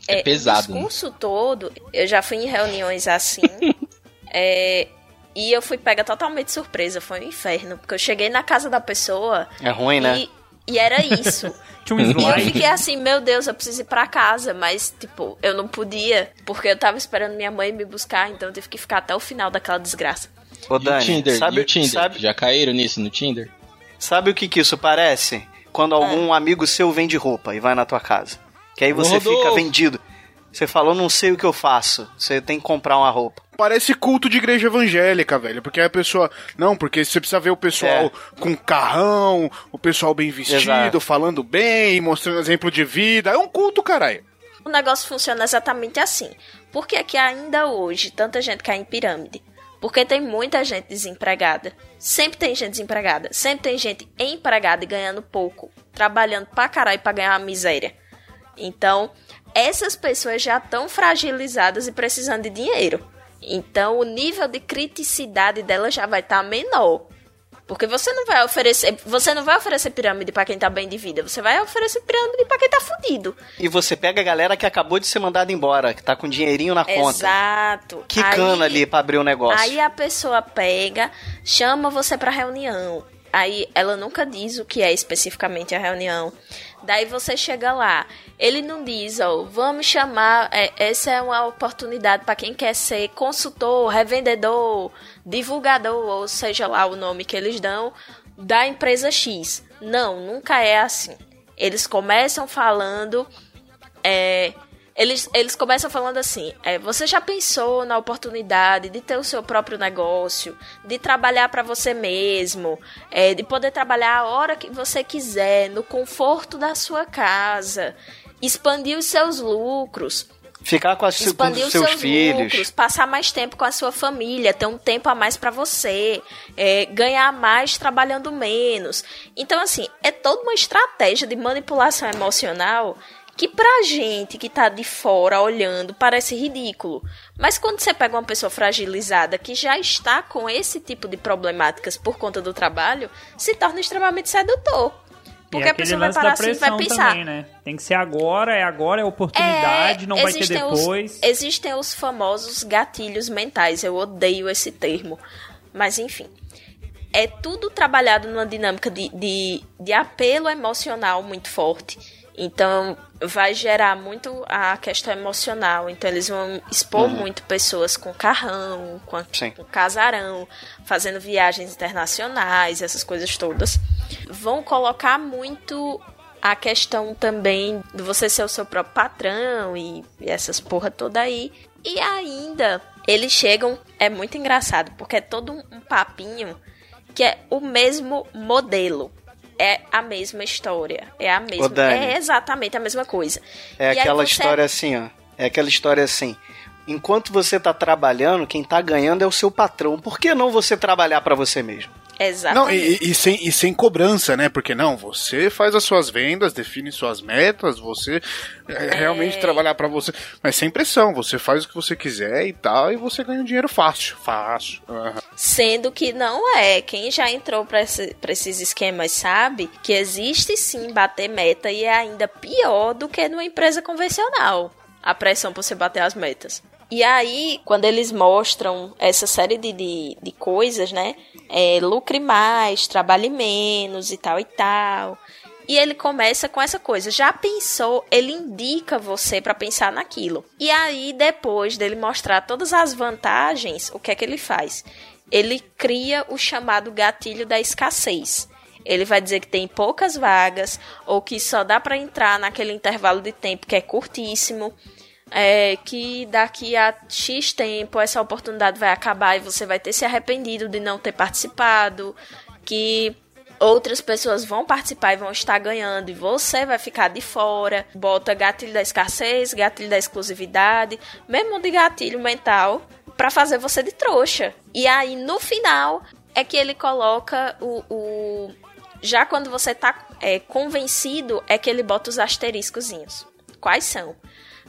É pesado, O discurso todo, eu já fui em reuniões assim. <laughs> é, e eu fui pega totalmente surpresa. Foi um inferno. Porque eu cheguei na casa da pessoa. É ruim, né? E, e era isso. Tinha um E eu fiquei assim, meu Deus, eu preciso ir pra casa. Mas, tipo, eu não podia. Porque eu tava esperando minha mãe me buscar. Então eu tive que ficar até o final daquela desgraça. Ô, E o Dani, Tinder? sabe, e o Tinder? sabe, Já caíram nisso no Tinder? sabe o que que isso parece? Quando algum amigo seu vende roupa e vai na tua casa. Que aí você Rodolfo. fica vendido. Você falou, não sei o que eu faço. Você tem que comprar uma roupa. Parece culto de igreja evangélica, velho. Porque a pessoa. Não, porque você precisa ver o pessoal É. com carrão, o pessoal bem vestido, Exato. falando bem, mostrando exemplo de vida. É um culto, caralho. O negócio funciona exatamente assim. Por que, que ainda hoje tanta gente cai em pirâmide? Porque tem muita gente desempregada. Sempre tem gente desempregada. Sempre tem gente empregada e ganhando pouco. Trabalhando pra caralho pra ganhar uma miséria. Então, essas pessoas já estão fragilizadas e precisando de dinheiro. Então, o nível de criticidade delas já vai estar menor. Porque você não vai oferecer, você não vai oferecer pirâmide pra quem tá bem de vida, você vai oferecer pirâmide pra quem tá fudido. E você pega a galera que acabou de ser mandada embora, que tá com dinheirinho na conta. Exato. Que cana ali pra abrir o negócio. Aí a pessoa pega, chama você pra reunião. Aí ela nunca diz o que é especificamente a reunião. Daí você chega lá. Ele não diz, ó, vamos chamar. é, essa é uma oportunidade para quem quer ser consultor, revendedor, divulgador, ou seja lá o nome que eles dão, da empresa X. Não, nunca é assim. Eles começam falando É, eles, eles começam falando assim: é, você já pensou na oportunidade de ter o seu próprio negócio, de trabalhar para você mesmo, é, de poder trabalhar a hora que você quiser, no conforto da sua casa, expandir os seus lucros, Ficar com, as, com expandir os os seus, seus filhos. lucros, passar mais tempo com a sua família, ter um tempo a mais pra você, é, ganhar mais trabalhando menos. Então, assim, é toda uma estratégia de manipulação emocional que pra gente que tá de fora olhando parece ridículo. Mas quando você pega uma pessoa fragilizada que já está com esse tipo de problemáticas por conta do trabalho, se torna extremamente sedutor. Porque e a pessoa vai parar assim e vai pensar. também, né? Tem que ser agora, é agora, é oportunidade, É, não vai ter existem os- depois. existem os famosos gatilhos mentais. Eu odeio esse termo. Mas enfim. É tudo trabalhado numa dinâmica de, de, de apelo emocional muito forte. Então, vai gerar muito a questão emocional. Então, eles vão expor muito pessoas com carrão, com, a- com casarão, fazendo viagens internacionais, essas coisas todas. Vão colocar muito a questão também de você ser o seu próprio patrão e, e essas porra toda aí. E ainda, eles chegam, é muito engraçado, porque é todo um papinho que é o mesmo modelo. É a mesma história. É a mesma. Dani. É exatamente a mesma coisa. É E aquela você- história assim, ó. É aquela história assim. Enquanto você tá trabalhando, quem tá ganhando é o seu patrão. Por que não você trabalhar pra você mesmo? Não, Exatamente. e, e sem, e sem cobrança, né? Porque não, você faz as suas vendas, define suas metas, você é, realmente trabalhar pra você, mas sem pressão, você faz o que você quiser e tal, e você ganha um dinheiro fácil, fácil. Aham. Sendo que não é. Quem já entrou pra, esse- esses esquemas sabe que existe sim bater meta e é ainda pior do que numa empresa convencional. A pressão por você bater as metas. E aí, quando eles mostram essa série de, de, de coisas, né? É, lucre mais, trabalhe menos e tal e tal. E ele começa com essa coisa. Já pensou? Ele indica você pra pensar naquilo. E aí, depois dele mostrar todas as vantagens, o que é que ele faz? Ele cria o chamado gatilho da escassez. Ele vai dizer que tem poucas vagas ou que só dá pra entrar naquele intervalo de tempo que é curtíssimo. É, que daqui a X tempo essa oportunidade vai acabar e você vai ter se arrependido de não ter participado, que outras pessoas vão participar e vão estar ganhando e você vai ficar de fora. Bota gatilho da escassez, gatilho da exclusividade, mesmo de gatilho mental, pra fazer você de trouxa. E aí no final é que ele coloca o. o- já quando você tá é, convencido, é que ele bota os asteriscozinhos. Quais são?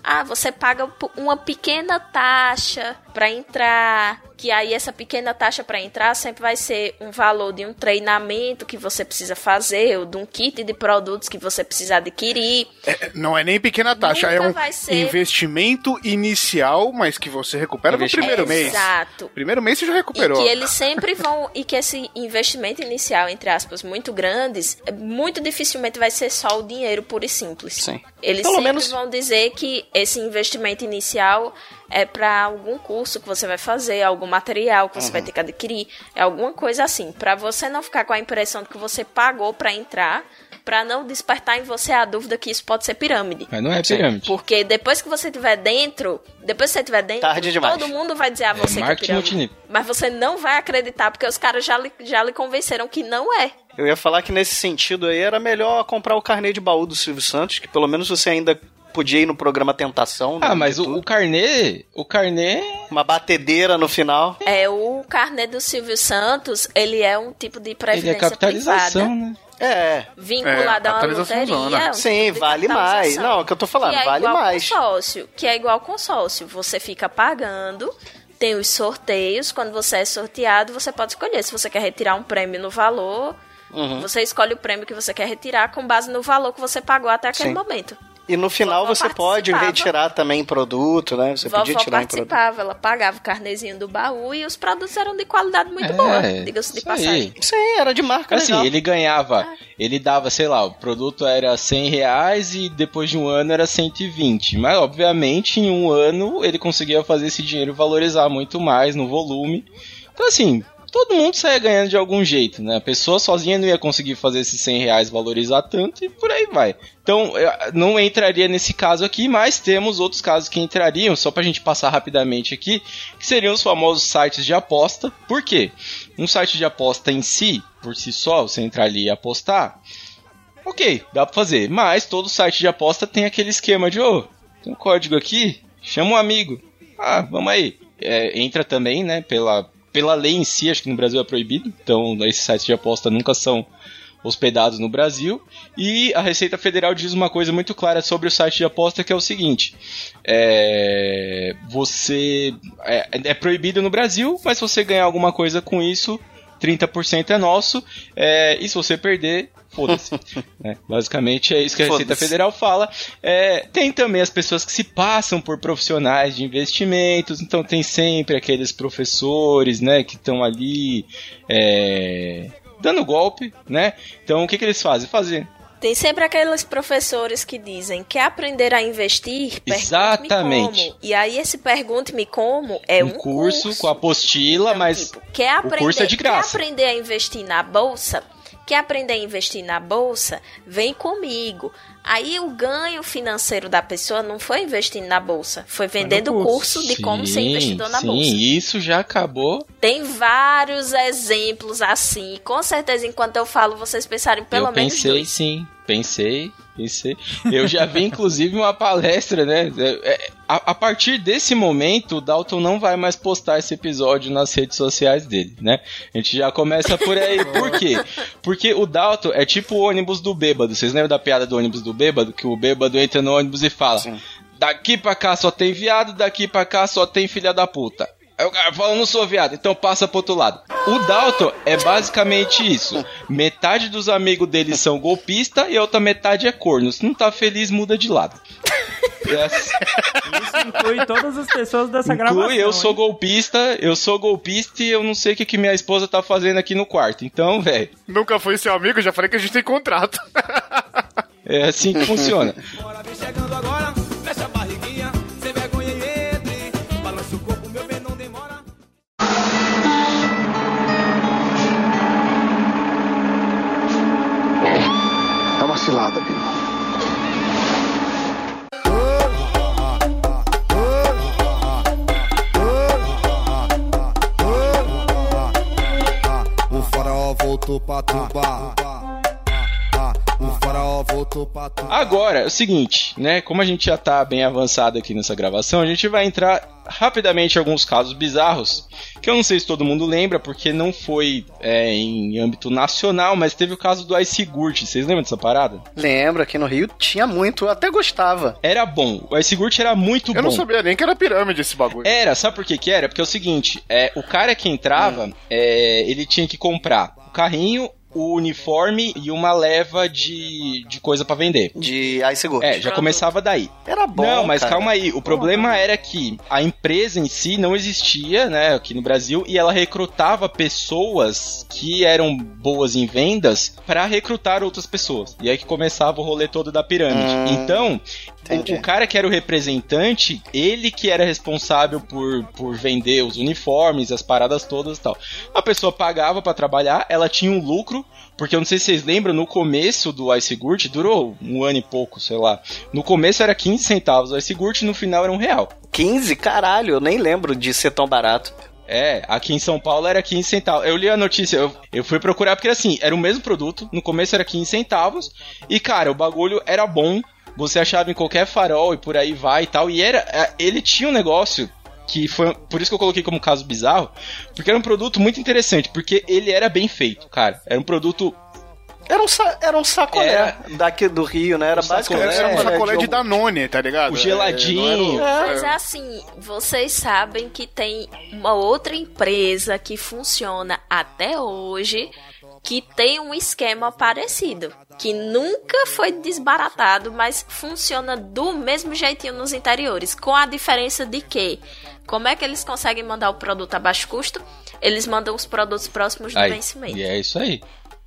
Ah, você paga uma pequena taxa pra entrar, que aí essa pequena taxa pra entrar sempre vai ser um valor de um treinamento que você precisa fazer, ou de um kit de produtos que você precisa adquirir. É, não é nem pequena taxa, Nunca é um ser- investimento inicial, mas que você recupera no primeiro mês. Exato. Primeiro mês você já E recuperou. que eles sempre vão. E que esse investimento inicial, entre aspas, muito grandes, é, muito dificilmente vai ser só o dinheiro puro e simples. Sim. Eles Pelo sempre menos- vão dizer que esse investimento inicial é para algum curso que você vai fazer, algum material que você Uhum. vai ter que adquirir, é alguma coisa assim, Pra você não ficar com a impressão de que você pagou pra entrar, pra não despertar em você a dúvida que isso pode ser pirâmide. Mas não é pirâmide. Porque depois que você estiver dentro, depois que você estiver dentro, Tarde demais. todo mundo vai dizer a você que é marketing pirâmide. multinível. Mas você não vai acreditar, porque os caras já lhe, já lhe convenceram que não é. Eu ia falar que nesse sentido aí era melhor comprar o carnê de baú do Silvio Santos, que pelo menos você ainda podia ir no programa Tentação. né, Ah, mas o, o carnê. O carnê. Uma batedeira no final. É o carnê do Silvio Santos, ele é um tipo de Ele previdência é capitalização, privada, né? É. vinculado É, a uma loteria. um Sim, tipo vale mais. Não, é o que eu tô falando, que é vale igual mais. Consórcio, que é igual consórcio. Você fica pagando, tem os sorteios. Quando você é sorteado, você pode escolher se você quer retirar um prêmio no valor. Uhum. Você escolhe o prêmio que você quer retirar com base no valor que você pagou até aquele Sim. momento. E no final Vovó você pode retirar também produto, né? Você podia Vovó tirar em produto. participava, ela pagava o carnezinho do baú e os produtos eram de qualidade muito É, boa, diga-se de aí. passagem. Sim, era de marca Assim, legal. ele ganhava, ele dava, sei lá, o produto era 100 reais e depois de um ano era 120. Mas, obviamente, em um ano ele conseguia fazer esse dinheiro valorizar muito mais no volume. Então, assim, todo mundo saia ganhando de algum jeito, né? A pessoa sozinha não ia conseguir fazer esses 100 reais valorizar tanto e por aí vai. Então, não entraria nesse caso aqui, mas temos outros casos que entrariam, só pra gente passar rapidamente aqui, que seriam os famosos sites de aposta. Por quê? Um site de aposta em si, por si só, você entrar ali e apostar, ok, dá pra fazer. Mas todo site de aposta tem aquele esquema de, ô, oh, tem um código aqui, chama um amigo. Ah, vamos aí. É, entra também, né, pela, pela lei em si, acho que no Brasil é proibido, então esses sites de aposta nunca são hospedados no Brasil. E a Receita Federal diz uma coisa muito clara sobre o site de aposta que é o seguinte: é, você é, é proibido no Brasil, mas se você ganhar alguma coisa com isso, 30% é nosso. É, e se você perder, foda-se. <laughs> é, basicamente é isso que a Receita Federal fala. É, tem também as pessoas que se passam por profissionais de investimentos, então tem sempre aqueles professores, né, que estão ali é, dando golpe, né? Então o que, que eles fazem? Fazer tem sempre aqueles professores que dizem quer aprender a investir? Exatamente. Como. E aí esse pergunte-me como é um, um curso, curso, com apostila, então, mas tipo, quer aprender, o curso é de graça. Quer aprender a investir na bolsa? Quer aprender a investir na bolsa? Vem comigo. Aí o ganho financeiro da pessoa não foi investindo na bolsa, foi vendendo o curso. curso de como ser investidor na sim, bolsa. Sim, isso já acabou. Tem vários exemplos assim. Com certeza, enquanto eu falo, vocês pensarem pelo eu menos pensei, dois. sim. Pensei, pensei. Eu já vi, inclusive, uma palestra, né? É, é, a, a, partir desse momento, o Dalton não vai mais postar esse episódio nas redes sociais dele, né? A gente já começa por aí. Por quê? Porque o Dalton é tipo o ônibus do bêbado. Vocês lembram da piada do ônibus do bêbado? Que o bêbado entra no ônibus e fala: Sim. Daqui pra cá só tem viado, daqui pra cá só tem filha da puta. Aí o cara fala, não sou viado, então passa pro outro lado. O Dalton é basicamente isso. Metade dos amigos dele são golpista e a outra metade é corno. Se não tá feliz, muda de lado. Yes. <laughs> Isso inclui todas as pessoas dessa inclui, gravação. eu sou hein? golpista, eu sou golpista e eu não sei o que, que minha esposa tá fazendo aqui no quarto. Então, velho. Nunca fui seu amigo, já falei que a gente tem contrato. é assim que funciona. cilada, Bino. O faraó O faraó voltou pra tubar. Agora, é o seguinte, né? Como a gente já tá bem avançado aqui nessa gravação, a gente vai entrar rapidamente alguns casos bizarros, que eu não sei se todo mundo lembra, porque não foi é, em âmbito nacional, mas teve o caso do Ice Gurt. Vocês lembram dessa parada? Lembro, aqui no Rio tinha muito, eu até gostava. Era bom, o Ice Gurt era muito eu bom. Eu não sabia nem que era pirâmide esse bagulho. Era, sabe por que que era? Porque é o seguinte, é, o cara que entrava, hum. é, ele tinha que comprar o carrinho, o uniforme e uma leva de, de coisa para vender. De Ice Gold. É, já começava daí. Era bom. Não, mas cara. calma aí. O problema era que a empresa em si não existia, né, aqui no Brasil, e ela recrutava pessoas que eram boas em vendas para recrutar outras pessoas. E aí que começava o rolê todo da pirâmide. Hum, então, o, o, cara que era o representante, ele que era responsável por, por vender os uniformes, as paradas todas e tal. A pessoa pagava para trabalhar, ela tinha um lucro porque eu não sei se vocês lembram, no começo do Ice Gurt, durou um ano e pouco, sei lá. No começo era 15 centavos o Ice Gurt, no final era um real. 15? Caralho, eu nem lembro de ser tão barato. É, aqui em São Paulo era 15 centavos. Eu li a notícia, eu, eu fui procurar porque assim, era o mesmo produto, no começo era 15 centavos, e cara, o bagulho era bom, você achava em qualquer farol e por aí vai e tal, e era, é, ele tinha um negócio que foi por isso que eu coloquei como caso bizarro, porque era um produto muito interessante, porque ele era bem feito, cara. Era um produto era um, era um sacolé era, daqui do Rio, né? Era um basicamente era um sacolé de, de Danone, tá ligado? O geladinho. É, Mas é assim, vocês sabem que tem uma outra empresa que funciona até hoje que tem um esquema parecido, que nunca foi desbaratado, mas funciona do mesmo jeitinho nos interiores, com a diferença de que como é que eles conseguem mandar o produto a baixo custo? Eles mandam os produtos próximos do aí, vencimento. E é isso aí.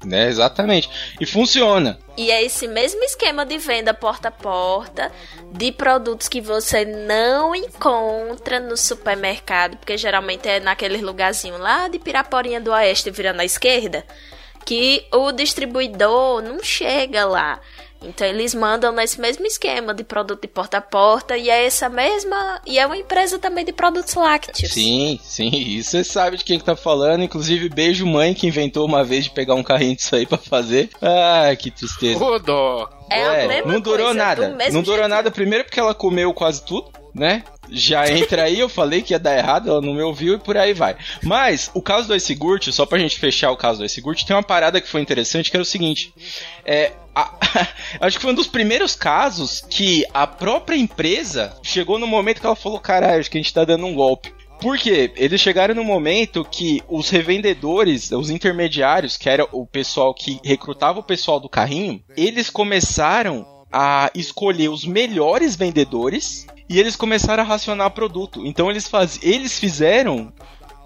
Né, exatamente. E funciona. E é esse mesmo esquema de venda porta a porta de produtos que você não encontra no supermercado, porque geralmente é naquele lugarzinho lá de Piraporinha do Oeste virando à esquerda, que o distribuidor não chega lá. Então eles mandam nesse mesmo esquema de produto de porta a porta e é essa mesma e é uma empresa também de produtos lácteos. Sim, sim, isso você sabe de quem que tá falando, inclusive beijo mãe que inventou uma vez de pegar um carrinho disso aí para fazer. Ah, que tristeza. Ô, dó. É, a É, mesma não durou coisa, nada. do mesmo Não durou jeito. nada primeiro porque ela comeu quase tudo, né? Já entra aí, eu falei que ia dar errado, ela não me ouviu e por aí vai. Mas o caso do Icegurt, só pra gente fechar o caso do Icegurt, tem uma parada que foi interessante que era o seguinte: é, a- <laughs> acho que foi um dos primeiros casos que a própria empresa chegou no momento que ela falou: caralho, acho que a gente tá dando um golpe. Por quê? Eles chegaram no momento que os revendedores, os intermediários, que era o pessoal que recrutava o pessoal do carrinho, eles começaram a escolher os melhores vendedores e eles começaram a racionar produto. Então eles, faz... eles fizeram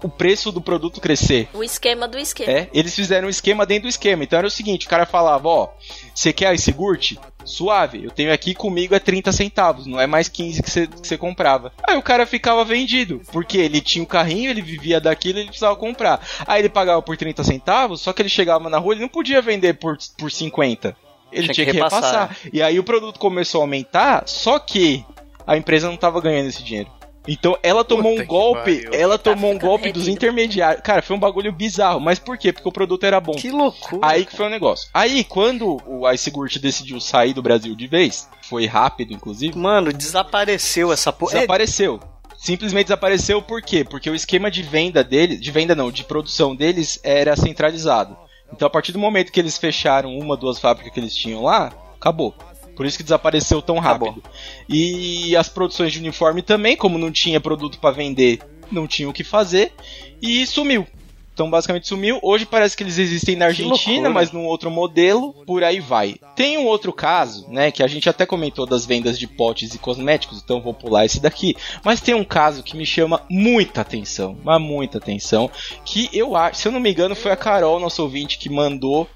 o preço do produto crescer. O esquema do esquema. É, eles fizeram um esquema dentro do esquema. Então era o seguinte, o cara falava, ó, você quer esse Gurt? Suave, eu tenho aqui comigo é 30 centavos, não é mais 15 que você que você comprava. Aí o cara ficava vendido, porque ele tinha o carrinho, ele vivia daquilo, ele precisava comprar. Aí ele pagava por 30 centavos, só que ele chegava na rua, ele não podia vender por, por 50. Ele Tinha tinha, que que repassar. repassar. E aí o produto começou a aumentar, só que a empresa não tava ganhando esse dinheiro. Então ela tomou Puta um golpe, pariu. ela Tá tomou um ficando golpe dos intermediários. Cara, foi um bagulho bizarro. Mas por quê? Porque o produto era bom. Que loucura. Aí que foi o negócio. Aí, quando o Icegurt decidiu sair do Brasil de vez, foi rápido, inclusive, Mano, desapareceu essa porra. É, desapareceu. Simplesmente desapareceu por quê? Porque o esquema de venda deles, de venda não, de produção deles era centralizado. Então, a partir do momento que eles fecharam uma, duas fábricas que eles tinham lá, acabou. Por isso que desapareceu tão rápido. Acabou. E as produções de uniforme também, como não tinha produto pra vender, não tinha o que fazer e sumiu. Então basicamente sumiu. Hoje parece que eles existem na Argentina, mas num outro modelo, por aí vai. Tem um outro caso, né, que a gente até comentou das vendas de potes e cosméticos, então vou pular esse daqui. Mas tem um caso que me chama muita atenção, mas muita atenção, que eu acho, se eu não me engano, foi a Carol, nosso ouvinte, que mandou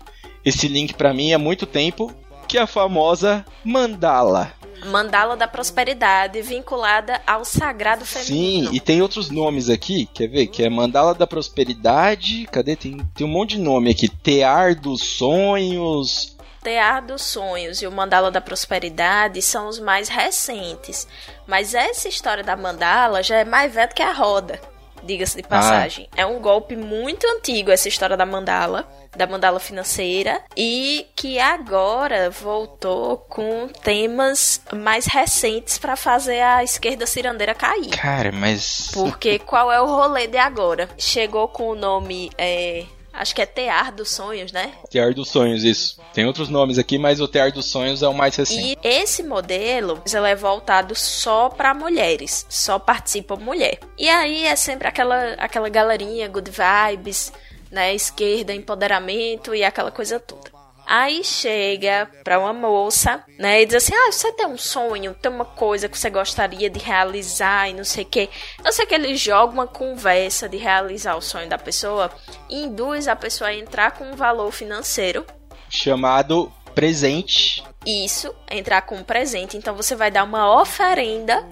esse link pra mim há muito tempo, que é a famosa mandala. Mandala da prosperidade vinculada ao sagrado feminino. Sim, e tem outros nomes aqui, quer ver? Que é Mandala da Prosperidade. Cadê? Tem, tem um monte de nome aqui. Tear dos Sonhos. Tear dos Sonhos e o Mandala da Prosperidade são os mais recentes. Mas essa história da mandala já é mais velha que a roda, diga-se de passagem. É um golpe muito antigo essa história da mandala, da mandala financeira, e que agora voltou com temas mais recentes para fazer a esquerda cirandeira cair. Cara, mas. Porque <laughs> qual é o rolê de agora? Chegou com o nome. é, acho que é Tear dos Sonhos, né? Tear dos Sonhos, isso. Tem outros nomes aqui, mas o Tear dos Sonhos é o mais recente. E esse modelo ele é voltado só para mulheres, só participa mulher. E aí é sempre aquela aquela galerinha good vibes, né, esquerda, empoderamento e aquela coisa toda. Aí chega pra uma moça, né, e diz assim: "Ah, você tem um sonho, tem uma coisa que você gostaria de realizar e não sei o quê". Eu sei que ele joga uma conversa de realizar o sonho da pessoa e induz a pessoa a entrar com um valor financeiro Chamado Presente. isso, entrar com um presente. Então você vai dar uma oferenda,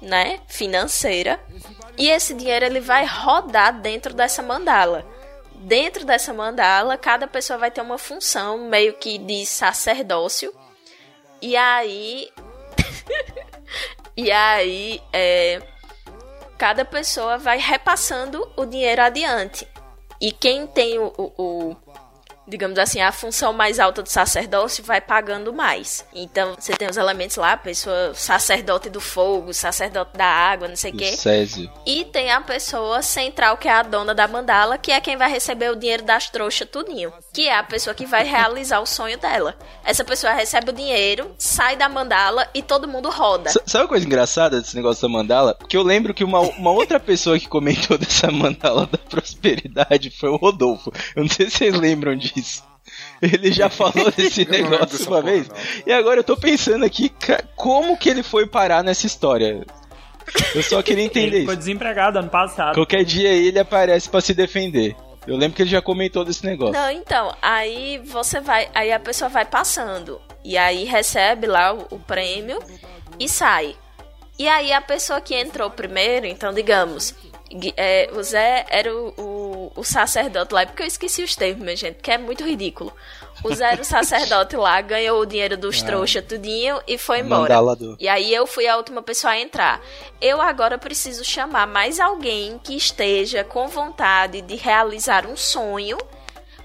né, financeira, e esse dinheiro ele vai rodar dentro dessa mandala. Dentro dessa mandala, cada pessoa vai ter uma função meio que de sacerdócio. E aí <laughs> E aí é cada pessoa vai repassando o dinheiro adiante. E quem tem o, o- o digamos assim, a função mais alta do sacerdócio vai pagando mais. Então, você tem os elementos lá, a pessoa sacerdote do fogo, sacerdote da água, não sei o quê. Césio. E tem a pessoa central, que é a dona da mandala, que é quem vai receber o dinheiro das trouxas tudinho. Que é a pessoa que vai realizar o sonho dela. Essa pessoa recebe o dinheiro, sai da mandala e todo mundo roda. S- Sabe uma coisa engraçada desse negócio da mandala? Que eu lembro que uma, uma outra pessoa que comentou <laughs> dessa mandala da prosperidade foi o Rodolfo. Eu não sei se vocês lembram disso. Ele já falou <laughs> desse negócio uma porra, vez. não. E agora eu tô pensando aqui, como que ele foi parar nessa história? Eu só queria entender Ele ficou isso. desempregado ano passado. Qualquer dia ele aparece pra se defender. Eu lembro que ele já comentou desse negócio. Não, então, aí você vai, aí a pessoa vai passando e aí recebe lá o, o prêmio e sai. E aí a pessoa que entrou primeiro, então digamos, é, o Zé era o, o, o sacerdote lá, porque eu esqueci os termos, minha gente, que é muito ridículo. O Zé era o sacerdote lá, ganhou o dinheiro dos trouxa tudinho e foi embora. Mandala do- E aí eu fui a última pessoa a entrar. Eu agora preciso chamar mais alguém que esteja com vontade de realizar um sonho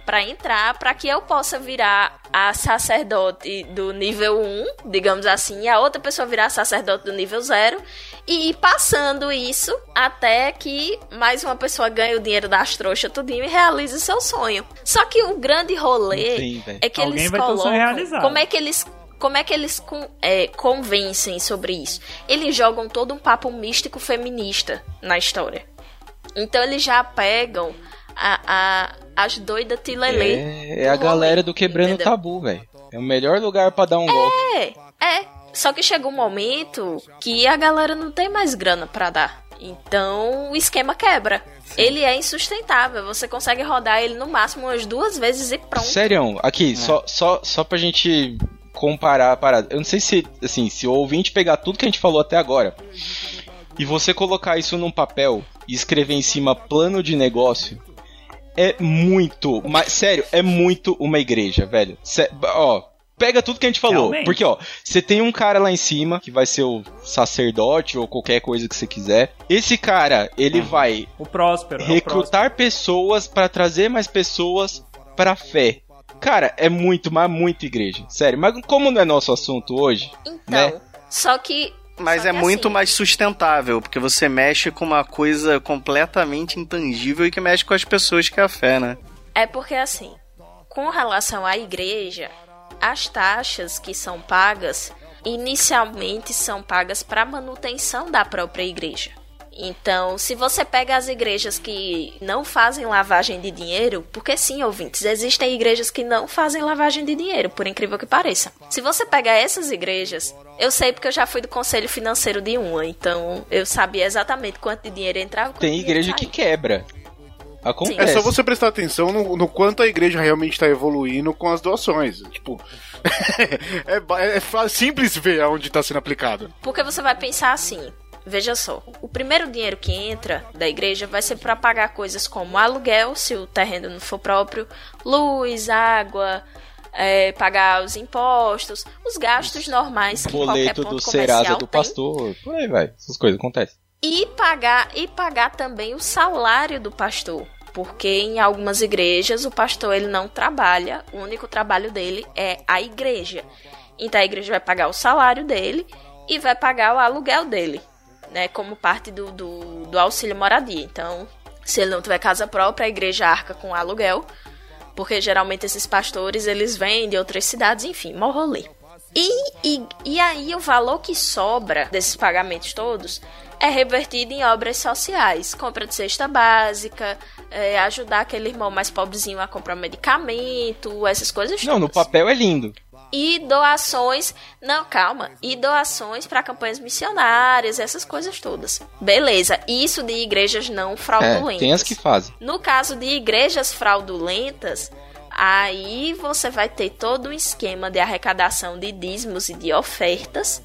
para entrar, para que eu possa virar a sacerdote do nível 1, digamos assim, e a outra pessoa virar sacerdote do nível 0 e ir passando isso até que mais uma pessoa ganhe o dinheiro das trouxas tudinho e realize o seu sonho. Só que o grande rolê velho. é que Alguém eles vai ter o sonho colocam como é que eles como é que eles é, convencem sobre isso? Eles jogam todo um papo místico feminista na história. Então eles já pegam a, a- as doidas tilelê. É, é a galera do quebrando entendeu? tabu, velho. É o melhor lugar pra dar um golpe. É, é. Só que chega um momento que a galera não tem mais grana pra dar. Então o esquema quebra. Ele é insustentável. Você consegue rodar ele no máximo umas duas vezes e pronto. Sério, aqui, só, só, só pra gente comparar a parada. Eu não sei se, assim, se o ouvinte pegar tudo que a gente falou até agora e você colocar isso num papel e escrever em cima plano de negócio, é muito, mas sério, é muito uma igreja, velho. Sé- ó, pega tudo que a gente falou, Realmente. porque ó, você tem um cara lá em cima que vai ser o sacerdote ou qualquer coisa que você quiser. Esse cara, ele vai O Próspero. é o Próspero. recrutar pessoas pra trazer mais pessoas pra fé. Cara, é muito, mas muito igreja. Sério, mas como não é nosso assunto hoje, Então, né? só que. Mas só é muito assim, mais sustentável, porque você mexe com uma coisa completamente intangível e que mexe com as pessoas que é a fé, né? É porque assim, com relação à igreja, as taxas que são pagas inicialmente são pagas para manutenção da própria igreja. Então, se você pega as igrejas que não fazem lavagem de dinheiro, porque sim, ouvintes, existem igrejas que não fazem lavagem de dinheiro, por incrível que pareça. Se você pegar essas igrejas, eu sei porque eu já fui do conselho financeiro de uma, então eu sabia exatamente quanto de dinheiro entrava. tem igreja que quebra. Acontece. É só você prestar atenção no, no quanto a igreja realmente está evoluindo com as doações. Tipo, <laughs> é, é simples ver aonde está sendo aplicado. Porque você vai pensar assim, veja só, o primeiro dinheiro que entra da igreja vai ser para pagar coisas como aluguel, se o terreno não for próprio, luz, água, é, pagar os impostos, os gastos normais que qualquer Boleto ponto do comercial Serasa do tem. pastor. Por aí vai. Essas coisas acontecem. E pagar, e pagar também o salário do pastor. Porque em algumas igrejas o pastor ele não trabalha, o único trabalho dele é a igreja. Então a igreja vai pagar o salário dele e vai pagar o aluguel dele, né? Como parte do, do, do auxílio moradia. Então, se ele não tiver casa própria, a igreja arca com o aluguel. Porque geralmente esses pastores eles vêm de outras cidades, enfim, mó rolê. E, e, e aí o valor que sobra desses pagamentos todos é revertido em obras sociais, compra de cesta básica, é, ajudar aquele irmão mais pobrezinho a comprar medicamento, essas coisas Não, no todas. papel é lindo. E doações, não, calma, e doações para campanhas missionárias, essas coisas todas. Beleza, isso de igrejas não fraudulentas. É, tem as que fazem. No caso de igrejas fraudulentas, aí você vai ter todo um esquema de arrecadação de dízimos e de ofertas,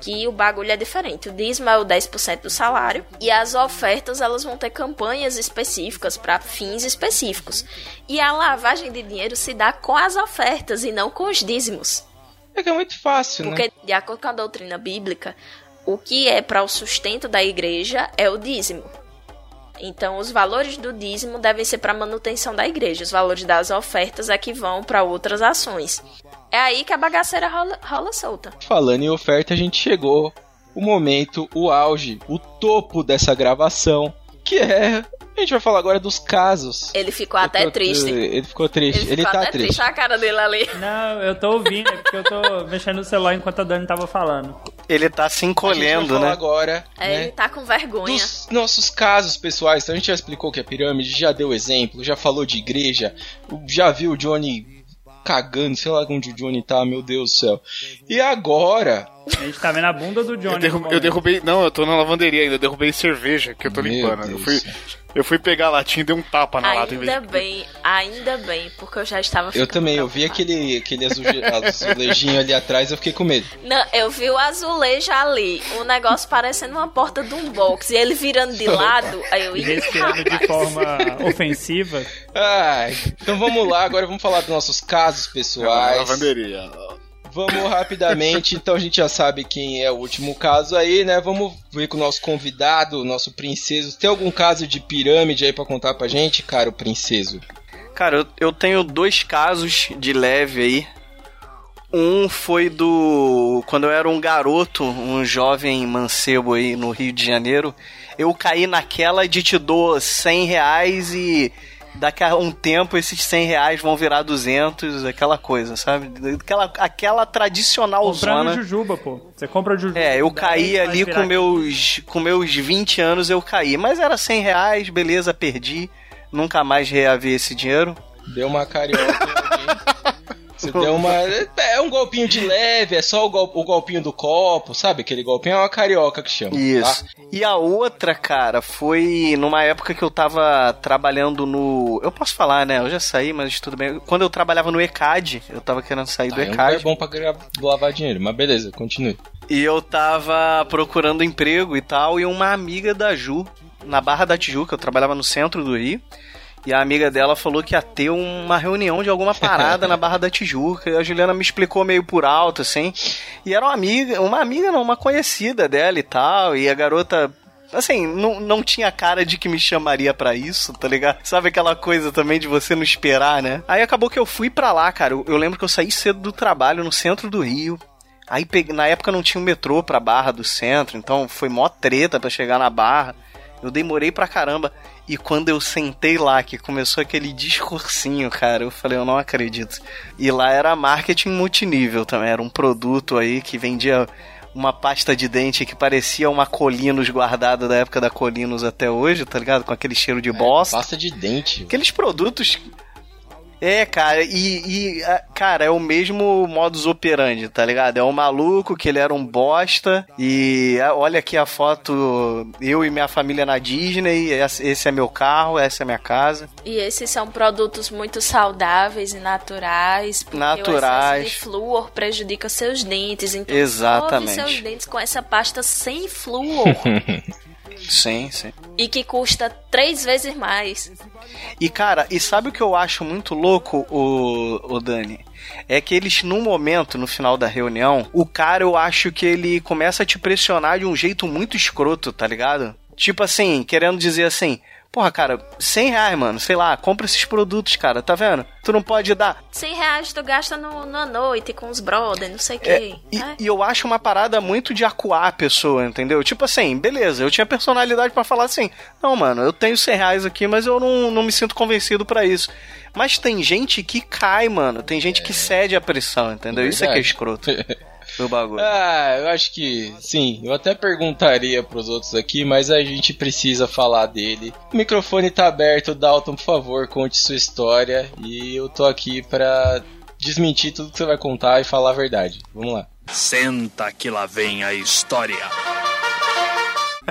que o bagulho é diferente. O dízimo é o 10% do salário e as ofertas elas vão ter campanhas específicas para fins específicos. E a lavagem de dinheiro se dá com as ofertas e não com os dízimos. É que é muito fácil, né? Porque, de acordo com a doutrina bíblica, o que é para o sustento da igreja é o dízimo. Então, os valores do dízimo devem ser para manutenção da igreja. Os valores das ofertas é que vão para outras ações. É aí que a bagaceira rola, rola solta. Falando em oferta, a gente chegou o momento, o auge, o topo dessa gravação, que é. A gente vai falar agora dos casos. Ele ficou até Ficou- triste. Ele ficou triste. Ele, Ele, tá até triste. triste. A cara dele ali. Não, eu tô ouvindo, é porque eu tô mexendo no celular enquanto a Dani tava falando. Ele tá se a gente vai encolhendo, falar né? agora, É, né? Ele tá com vergonha. Dos nossos casos pessoais, então a gente já explicou que é pirâmide, já deu exemplo, já falou de igreja, já viu o Johnny cagando, sei lá onde o Johnny tá, meu Deus do céu. E agora, A gente tá vendo a bunda do Johnny. Eu, derru- eu derrubei. Não, eu tô na lavanderia ainda. Eu derrubei cerveja que eu tô Meu limpando. Eu Deus. fui, eu fui pegar a latinha e dei um tapa na lata em vez Ainda de. bem, ainda bem, porque eu já estava Eu também, eu vi aquele, aquele azul- azulejinho ali atrás, eu fiquei com medo. Não, eu vi o azulejo ali, um negócio parecendo uma porta de um box, e ele virando de lado, aí eu E respirando de forma ofensiva. Ai, então vamos lá, agora vamos falar dos nossos casos Na pessoais. lavanderia. Vamos rapidamente, então a gente já sabe quem é o último caso aí, né? Vamos ver com o nosso convidado, nosso princeso. Tem algum caso de pirâmide aí pra contar pra gente, cara, o princeso? Cara, eu, eu tenho dois casos de leve aí. Um foi do. Quando eu era um garoto, um jovem mancebo aí no Rio de Janeiro. Eu caí naquela de te dou 100 reais e daqui a um tempo esses 100 reais vão virar 200, aquela coisa, sabe? Aquela, aquela tradicional Comprando zona. jujuba, pô. Você compra jujuba. É, eu caí ali com meus, com meus 20 anos, eu caí. Mas era 100 reais, beleza, perdi. Nunca mais reavi esse dinheiro. Deu uma carioca. <laughs> Você deu uma. É um golpinho de <laughs> leve, é só o, gol- o golpinho do copo, sabe? Aquele golpinho é uma carioca que chama. Isso. tá? E a outra, cara, foi numa época que eu tava trabalhando no. Eu posso falar, né? Eu já saí, mas tudo bem. Quando eu trabalhava no ECAD, eu tava querendo sair do Tá, é um lugar ECAD. bom pra lavar dinheiro, mas beleza, continue. E eu tava procurando emprego e tal, e uma amiga da Ju, na Barra da Tijuca, eu trabalhava no centro do Rio. E a amiga dela falou que ia ter uma reunião de alguma parada na Barra da Tijuca. E a Juliana me explicou meio por alto, assim. E era uma amiga, uma amiga não, uma conhecida dela e tal. E a garota Assim, não, não tinha cara de que me chamaria pra isso, tá ligado? <laughs> Sabe aquela coisa também de você não esperar, né? Aí acabou que eu fui pra lá, cara. Eu, lembro que eu saí cedo do trabalho no centro do Rio. Aí peguei- na época não tinha um metrô pra Barra do Centro, então foi mó treta pra chegar na Barra. Eu demorei pra caramba. E quando eu sentei lá, que começou aquele discursinho, cara, eu falei, eu não acredito. E lá era marketing multinível também, era um produto aí que vendia uma pasta de dente que parecia uma Colinos guardada da época da Colinos até hoje, tá ligado? Com aquele cheiro de bosta. Pasta de dente. Aqueles produtos. É, cara, e, e, cara, é o mesmo modus operandi, tá ligado? É um maluco que ele era um bosta e olha aqui a foto, eu e minha família na Disney, esse é meu carro, essa é minha casa. E esses são produtos muito saudáveis e naturais. Porque Naturais. O excesso de flúor prejudica seus dentes. Então, Exatamente. seus dentes com essa pasta sem flúor. <laughs> Sim, sim. e que custa três vezes mais. E cara, e sabe o que eu acho muito louco, o, o Dani? É que eles, num momento, no final da reunião, o cara eu acho que ele começa a te pressionar de um jeito muito escroto, tá ligado? Tipo assim, querendo dizer assim, porra, cara, 100 reais, mano, sei lá, compra esses produtos, cara, tá vendo? Tu não pode dar. 100 reais tu gasta no, na noite com os brothers, não sei o É, quê. e, É. e eu acho uma parada muito de acuar a pessoa, entendeu? Tipo assim, beleza, eu tinha personalidade pra falar assim, não, mano, eu tenho 100 reais aqui, mas eu não, não me sinto convencido pra isso. Mas tem gente que cai, mano, tem gente que cede à pressão, entendeu? Isso é que é escroto <laughs> do bagulho. Ah, eu acho que sim. Eu até perguntaria pros outros aqui, mas a gente precisa falar dele. O microfone tá aberto, Dalton, por favor, conte sua história. E eu tô aqui pra desmentir tudo que você vai contar e falar a verdade. Vamos lá. Senta que lá vem a história.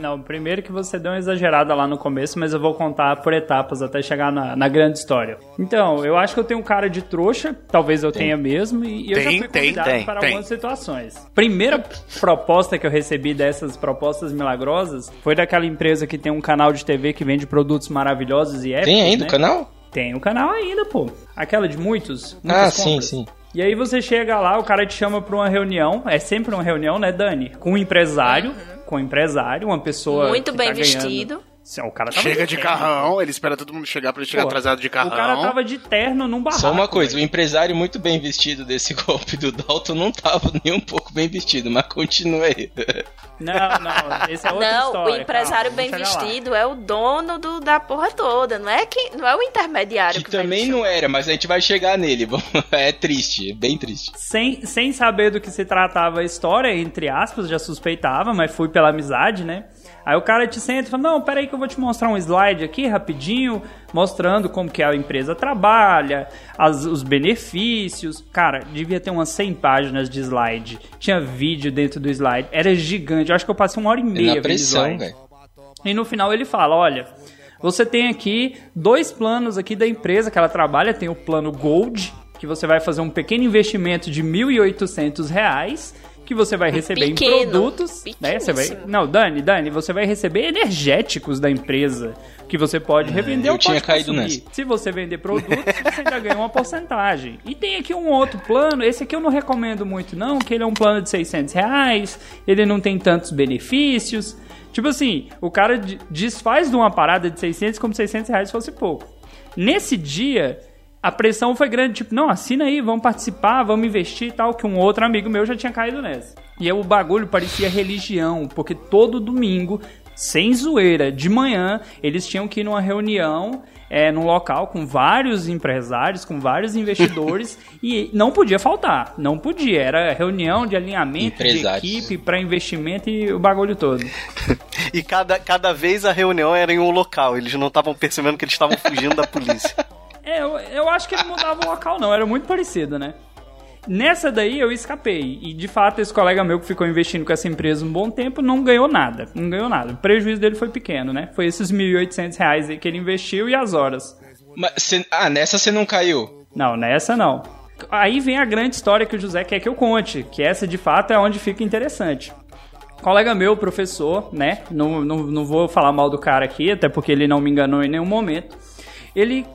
Não, primeiro que você deu uma exagerada lá no começo, mas eu vou contar por etapas até chegar na, na grande história. Então, eu acho que eu tenho um cara de trouxa, talvez eu tenha mesmo, e eu já Tem, fui tem, convidado tem, para tem. algumas situações. Primeira proposta que eu recebi dessas propostas milagrosas foi daquela empresa que tem um canal de TV que vende produtos maravilhosos e épicos, Tem ainda né? o canal? Tem o canal ainda, pô. Aquela de muitos. Ah, muitas sim, compras. sim. E aí você chega lá, o cara te chama pra uma reunião, é sempre uma reunião, né, Dani? Com um empresário, com um empresário, uma pessoa Muito bem tá ganhando- vestido. Sim, O cara tava Chega de terno. carrão, ele espera todo mundo chegar pra ele chegar Pô, atrasado de carrão. O cara tava de terno num barraco. Só uma coisa, o empresário muito bem vestido desse <laughs> golpe do Dalton não tava nem um pouco bem vestido, mas continua aí. Não, não, esse é outra não, história. o empresário calma, bem chegar lá. vestido é o dono do, da porra toda, não é que não é o intermediário Que que, também não era, mas a gente vai chegar nele. <laughs> É triste, é bem triste. Sem, sem saber do que se tratava a história, entre aspas, já suspeitava, mas fui pela amizade, né? Aí o cara te senta e fala, não, peraí que eu vou te mostrar um slide aqui rapidinho, mostrando como que a empresa trabalha, as- os benefícios. Cara, devia ter umas 100 páginas de slide. Tinha vídeo dentro do slide. Era gigante. Eu acho que eu passei uma hora e É meia na pressão, velho. E no final ele fala, olha, você tem aqui dois planos aqui da empresa que ela trabalha, tem o plano Gold, que você vai fazer um pequeno investimento de 1.800 reais, que você vai receber em Pequeno, produtos, né? Você vai, não, Dani, Dani, você vai receber energéticos da empresa, que você pode revender eu ou tinha pode caído consumir. Se você vender produtos, <laughs> você ainda ganha uma porcentagem. E tem aqui um outro plano, esse aqui eu não recomendo muito não, que ele é um plano de 600 reais, ele não tem tantos benefícios. Tipo assim, o cara de- desfaz de uma parada de 600 como se 600 reais fosse pouco. Nesse dia, a pressão foi grande, tipo, não, assina aí, vamos participar, vamos investir e tal, que um outro amigo meu já tinha caído nessa. E aí o bagulho parecia religião, porque todo domingo, sem zoeira, de manhã, eles tinham que ir numa reunião, é, num local com vários empresários, com vários investidores, <laughs> e não podia faltar, não podia, era reunião de alinhamento de equipe para investimento e o bagulho todo. <laughs> E cada, cada vez a reunião era em um local. Eles não estavam percebendo que eles estavam fugindo da polícia. <laughs> É, eu, eu acho que ele mudava o local, não. Era muito parecido, né? Nessa daí eu escapei. E de fato, esse colega meu que ficou investindo com essa empresa um bom tempo não ganhou nada. Não ganhou nada. O prejuízo dele foi pequeno, né? Foi esses 1.800 reais aí que ele investiu e as horas. Mas cê- ah, nessa você não caiu. Não, nessa não. Aí vem a grande história que o José quer que eu conte, que essa de fato é onde fica interessante. Colega meu, professor, né? Não, não, não vou falar mal do cara aqui, até porque ele não me enganou em nenhum momento. Ele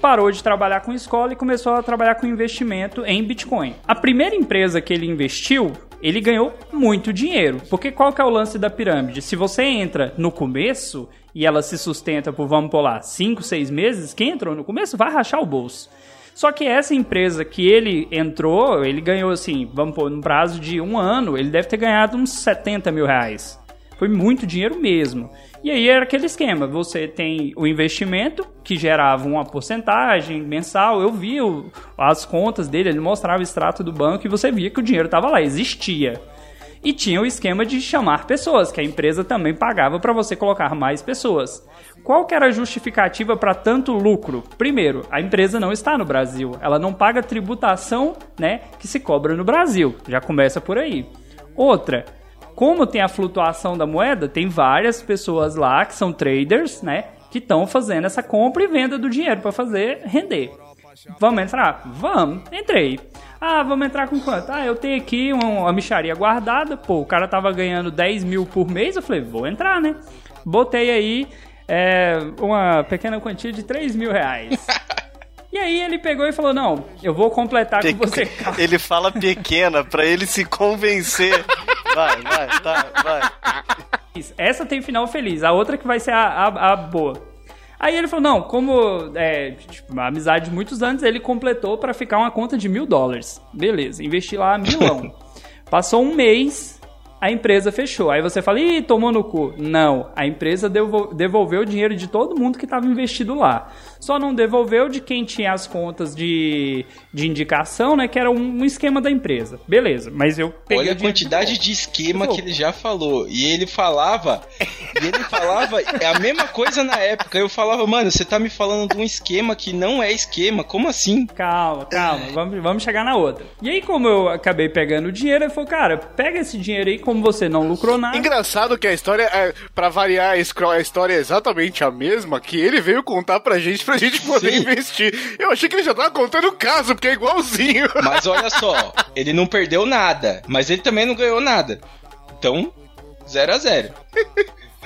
parou de trabalhar com escola e começou a trabalhar com investimento em Bitcoin. A primeira empresa que ele investiu, ele ganhou muito dinheiro. Porque qual que é o lance da pirâmide? Se você entra no começo e ela se sustenta por, vamos por lá, 5, 6 meses, quem entrou no começo vai rachar o bolso. Só que essa empresa que ele entrou, ele ganhou assim, vamos pôr, no prazo de um ano, ele deve ter ganhado uns 70 mil reais. Foi muito dinheiro mesmo. E aí era aquele esquema: você tem o investimento, que gerava uma porcentagem mensal. Eu vi as contas dele, ele mostrava o extrato do banco e você via que o dinheiro estava lá, existia. E tinha o esquema de chamar pessoas, que a empresa também pagava para você colocar mais pessoas. Qual que era a justificativa para tanto lucro? Primeiro, a empresa não está no Brasil, ela não paga tributação, né, que se cobra no Brasil. Já começa por aí. Outra, como tem a flutuação da moeda, tem várias pessoas lá que são traders, né, que estão fazendo essa compra e venda do dinheiro para fazer render. Vamos entrar? Vamos. Entrei. Ah, vamos entrar com quanto? Ah, eu tenho aqui um- uma micharia guardada. Pô, o cara tava ganhando 10 mil por mês. Eu falei, vou entrar, né? Botei aí é, uma pequena quantia de 3 mil reais. <laughs> E aí ele pegou e falou, não, eu vou completar com você. calma." <laughs> Ele fala pequena pra ele se convencer. <laughs> Vai, vai, tá, vai. Essa tem final feliz, a outra que vai ser a, a- a boa. Aí ele falou, não, como é, tipo, uma amizade de muitos anos, ele completou pra ficar uma conta de mil dólares. Beleza, investi lá milão. <laughs> Passou um mês, a empresa fechou. Aí você fala, ih, tomou no cu. Não, a empresa devo- devolveu o dinheiro de todo mundo que estava investido lá. Só não devolveu de quem tinha as contas de, de indicação, né? Que era um, um esquema da empresa. Beleza, mas eu peguei Olha a de quantidade volta. de esquema que ele já falou. E ele falava. e ele falava é a mesma coisa na época. Eu falava, mano, você tá me falando de um esquema que não é esquema. Como assim? Calma, calma, vamos, vamos chegar na outra. E aí, como eu acabei pegando o dinheiro, ele falou, cara, pega esse dinheiro aí, como você não lucrou nada. Engraçado que a história, é, pra variar, a história é exatamente a mesma que ele veio contar pra gente, pra gente poder Sim. investir. Eu achei que ele já tava contando o caso, porque é igualzinho. <laughs> Mas olha só, ele não perdeu nada, mas ele também não ganhou nada. Então, 0 a 0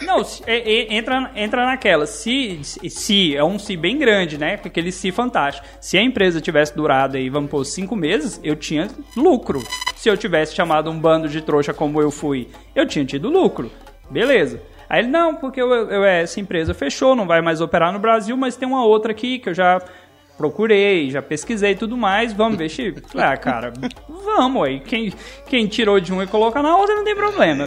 Não, se- é- é- entra, entra naquela. Se, se- se é um se bem grande, né? Aquele se fantástico. Se a empresa tivesse durado aí, vamos por cinco meses, eu tinha lucro. Se eu tivesse chamado um bando de trouxa como eu fui, eu tinha tido lucro. Beleza. Aí ele, não, porque eu, eu- essa empresa fechou, não vai mais operar no Brasil, mas tem uma outra aqui que eu já procurei, já pesquisei e tudo mais, vamos investir? Falei, ah, cara, vamos aí. Quem, quem tirou de um e coloca na outra não tem problema.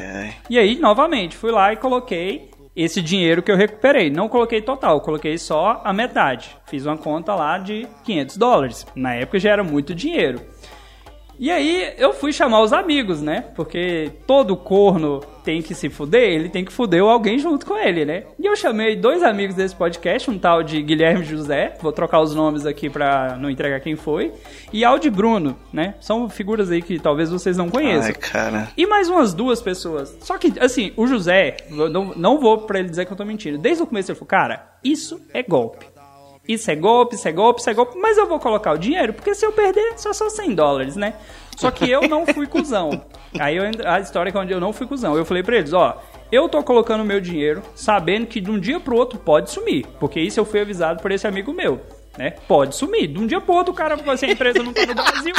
E aí, novamente, fui lá e coloquei esse dinheiro que eu recuperei. Não coloquei total, coloquei só a metade. Fiz uma conta lá de 500 dólares. Na época já era muito dinheiro. E aí eu fui chamar os amigos, né? Porque todo corno tem que se fuder, ele tem que fuder alguém junto com ele, né? E eu chamei dois amigos desse podcast, um tal de Guilherme José, vou trocar os nomes aqui pra não entregar quem foi, e Aldi Bruno, né? São figuras aí que talvez vocês não conheçam. Ai, cara. E mais umas duas pessoas. Só que, assim, o José, não, não vou pra ele dizer que eu tô mentindo. Desde o começo ele falou, cara, isso é golpe. Isso é golpe, isso é golpe, isso é golpe, mas eu vou colocar o dinheiro, porque se eu perder, só são 100 dólares, né? Só que eu não fui cuzão. <laughs> Aí eu, a história é onde eu não fui cuzão. Eu falei pra eles, ó, eu tô colocando meu dinheiro, sabendo que de um dia pro outro pode sumir, porque isso eu fui avisado por esse amigo meu, né? Pode sumir. De um dia pro outro o cara, se a empresa não tá no Brasil,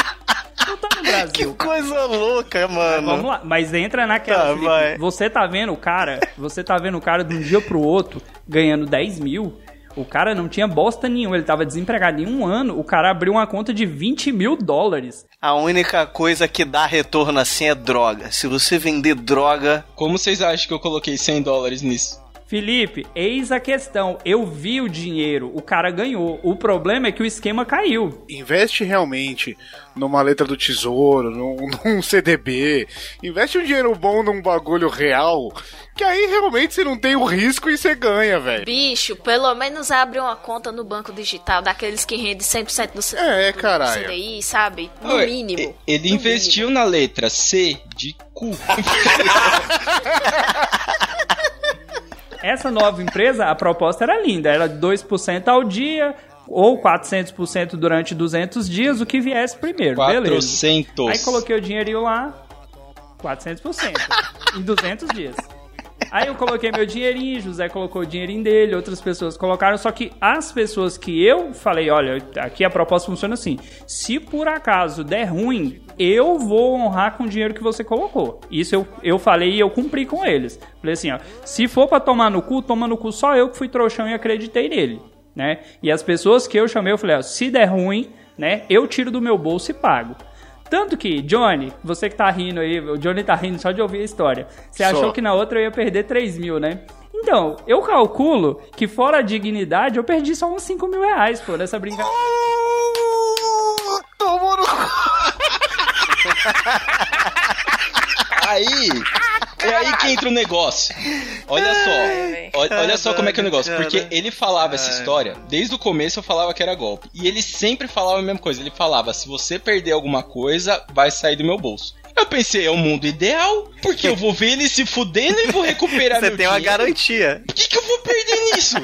não tá no Brasil. Que coisa louca, mano. Vamos lá, mas entra naquela. Tá, Felipe, você tá vendo o cara, você tá vendo o cara de um dia pro outro ganhando 10 mil. O cara não tinha bosta nenhuma, ele tava desempregado em um ano. O cara abriu uma conta de 20 mil dólares. A única coisa que dá retorno assim é droga. Se você vender droga. Como vocês acham que eu coloquei 100 dólares nisso? Felipe, eis a questão. Eu vi o dinheiro, o cara ganhou. O problema é que o esquema caiu. Investe realmente numa letra do tesouro, num, <laughs> num CDB. Investe um dinheiro bom num bagulho real. Que aí realmente você não tem o risco e você ganha, velho. Bicho, pelo menos abre uma conta no banco digital, daqueles que rende 100% do, C- É, do caralho. CDI, sabe? No Oi, mínimo. Ele No investiu na letra C de cu. <laughs> Essa nova empresa, a proposta era linda. Era 2% ao dia ou 400% durante 200 dias, o que viesse primeiro. Beleza. 400. Aí coloquei o dinheirinho lá, 400%, em 200 dias. Aí eu coloquei meu dinheirinho, José colocou o dinheirinho dele, outras pessoas colocaram, só que as pessoas que eu falei, olha, aqui a proposta funciona assim, se por acaso der ruim, eu vou honrar com o dinheiro que você colocou. Isso eu, eu falei e eu cumpri com eles. Falei assim, ó, se for pra tomar no cu, toma no cu só eu que fui trouxão e acreditei nele, né? E as pessoas que eu chamei, eu falei, ó, se der ruim, né, eu tiro do meu bolso e pago. Tanto que, Johnny, você que tá rindo aí, o Johnny tá rindo só de ouvir a história. Você Só. achou que na outra eu ia perder 3 mil, né? Então, eu calculo que fora a dignidade, eu perdi só uns 5 mil reais, pô, nessa brincadeira. Tomou no <laughs> Aí, é aí que entra o negócio. Olha só, olha, olha só como é que é o negócio. Porque ele falava essa história, desde o começo eu falava que era golpe. E ele sempre falava a mesma coisa. Ele falava, se você perder alguma coisa, vai sair do meu bolso. Eu pensei, é o mundo ideal, porque eu vou ver ele se fudendo e vou recuperar <laughs> Você meu tem uma dinheiro. garantia. Por que, que eu vou perder nisso?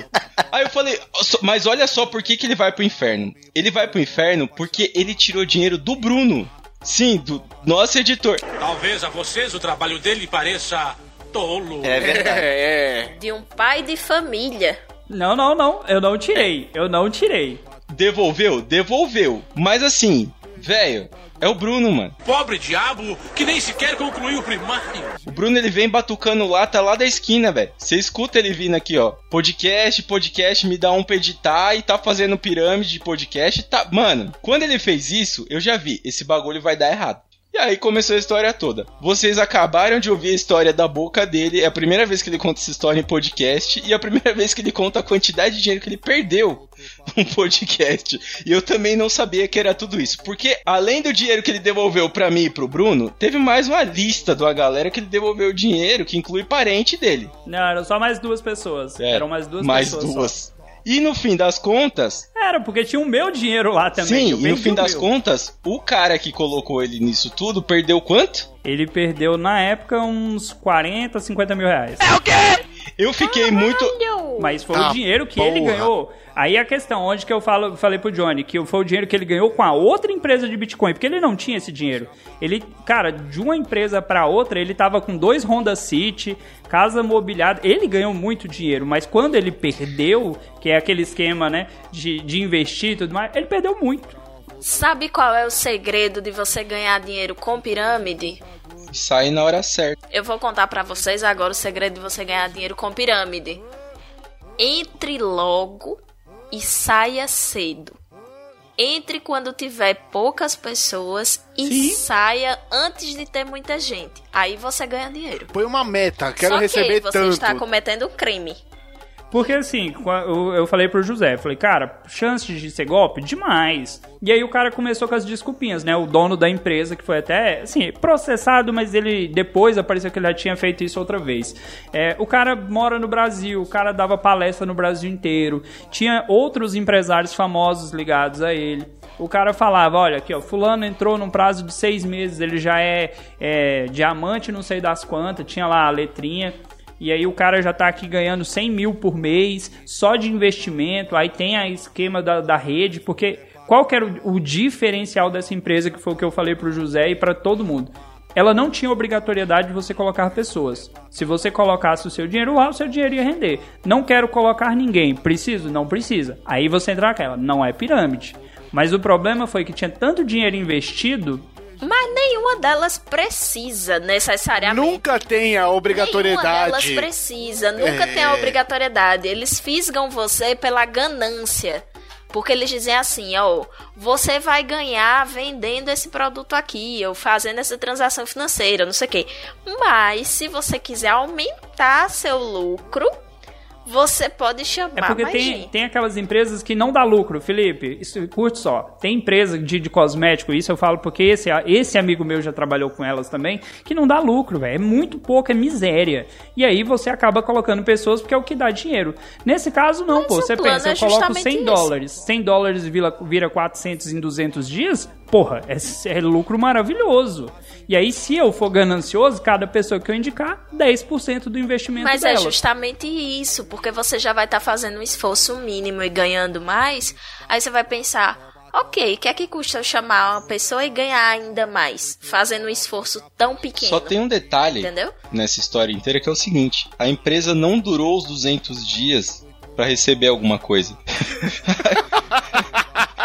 Aí eu falei, "Só- mas olha só por que, que ele vai pro inferno. Ele vai pro inferno porque ele tirou dinheiro do Bruno. Sim, do nosso editor. Talvez a vocês o trabalho dele pareça tolo. É verdade. <laughs> É, De um pai de família. Não, não, não, eu não tirei, eu não tirei. Devolveu? Devolveu. Mas assim, velho, é o Bruno, mano. Pobre diabo que nem sequer concluiu o primário. O Bruno ele vem batucando lata lá da esquina, velho. Você escuta ele vindo aqui, ó. Podcast, podcast, me dá um pra editar e tá fazendo pirâmide de podcast. Tá, mano, quando ele fez isso, eu já vi, esse bagulho vai dar errado. E aí começou a história toda. Vocês acabaram de ouvir a história da boca dele. É a primeira vez que ele conta essa história em podcast. E é a primeira vez que ele conta a quantidade de dinheiro que ele perdeu <laughs> num podcast. E eu também não sabia que era tudo isso. Porque além do dinheiro que ele devolveu pra mim e pro Bruno, teve mais uma lista de uma galera que ele devolveu dinheiro, que inclui parente dele. Não, eram só mais duas pessoas. É, eram mais duas mais pessoas. só. duas. E no fim das contas, Era, porque tinha o meu dinheiro lá também. sim, e no fim o das meu. contas, o cara que colocou ele nisso tudo perdeu quanto? Ele perdeu na época uns 40, 50 mil reais. Eu fiquei muito. Mas foi Tá o dinheiro que ele porra. ganhou. Aí a questão, onde que eu falo, falei pro Johnny, que foi o dinheiro que ele ganhou com a outra empresa de Bitcoin, porque ele não tinha esse dinheiro. Ele, cara, de uma empresa pra outra, ele tava com dois Honda City, casa mobiliada, ele ganhou muito dinheiro, mas quando ele perdeu, que é aquele esquema, né, de, de investir e tudo mais, ele perdeu muito. Sabe qual é o segredo de você ganhar dinheiro com pirâmide? Sai na hora certa. Eu vou contar pra vocês agora o segredo de você ganhar dinheiro com pirâmide. Entre logo e saia cedo. Entre quando tiver poucas pessoas e Sim. saia antes de ter muita gente. Aí você ganha dinheiro. Põe uma meta, quero Só receber que você tanto. está cometendo crime. Porque assim, eu, falei pro José, falei, cara, chances de ser golpe? Demais. E aí o cara começou com as desculpinhas, né? O dono da empresa, que foi até, assim, processado, mas ele depois apareceu que ele já tinha feito isso outra vez. É, o cara mora no Brasil, o cara dava palestra no Brasil inteiro, tinha outros empresários famosos ligados a ele. O cara falava, olha aqui, ó, fulano entrou num prazo de seis meses, ele já é, é diamante, não sei das quantas, tinha lá a letrinha. E aí o cara já tá aqui ganhando 100 mil por mês, só de investimento, aí tem a esquema da, da rede, porque qual que era o, o diferencial dessa empresa, que foi o que eu falei pro José e para todo mundo? Ela não tinha obrigatoriedade de você colocar pessoas. Se você colocasse o seu dinheiro lá, o seu dinheiro ia render. Não quero colocar ninguém. Preciso? Não precisa. Aí você entra naquela. Não é pirâmide. Mas o problema foi que tinha tanto dinheiro investido Mas nenhuma delas precisa necessariamente. Nunca tem a Nenhuma delas obrigatoriedade. precisa, nunca É. tem a obrigatoriedade. Eles fisgam você pela ganância. Porque eles dizem assim, ó, você vai ganhar vendendo esse produto aqui, ou fazendo essa transação financeira, não sei o quê. Mas se você quiser aumentar seu lucro, você pode chamar É porque tem, gente. tem aquelas empresas que não dá lucro, Felipe. Isso, curte só. Tem empresa de, de cosmético, isso eu falo porque esse, esse amigo meu já trabalhou com elas também, que não dá lucro, velho. É muito pouco, é miséria. E aí você acaba colocando pessoas porque é o que dá dinheiro. Nesse caso, não, Mas pô. Você pensa, é eu coloco justamente 100 isso. dólares. 100 dólares vira, vira 400 em 200 dias? Porra, é, é lucro maravilhoso. E aí, se eu for ganancioso, cada pessoa que eu indicar, 10% do investimento Mas dela. é justamente isso, porque você já vai estar fazendo um esforço mínimo e ganhando mais. Aí você vai pensar, ok, o que é que custa eu chamar uma pessoa e ganhar ainda mais, fazendo um esforço tão pequeno? Só tem um detalhe Entendeu? nessa história inteira que é o seguinte: a empresa não durou os 200 dias pra receber alguma coisa. <laughs>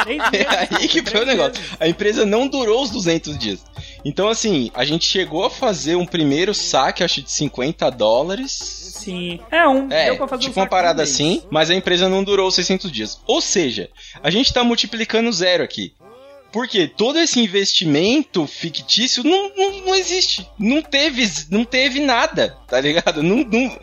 É aí que foi o negócio. A empresa não durou os 200 dias. Então, assim, a gente chegou a fazer um primeiro saque, acho de 50 dólares. Sim. É, um. É, deu pra fazer tipo um uma parada assim, mas a empresa não durou 600 dias. Ou seja, a gente tá multiplicando zero aqui. Porque todo esse investimento fictício não, não, não existe. Não teve, não teve nada, tá ligado? Não, não,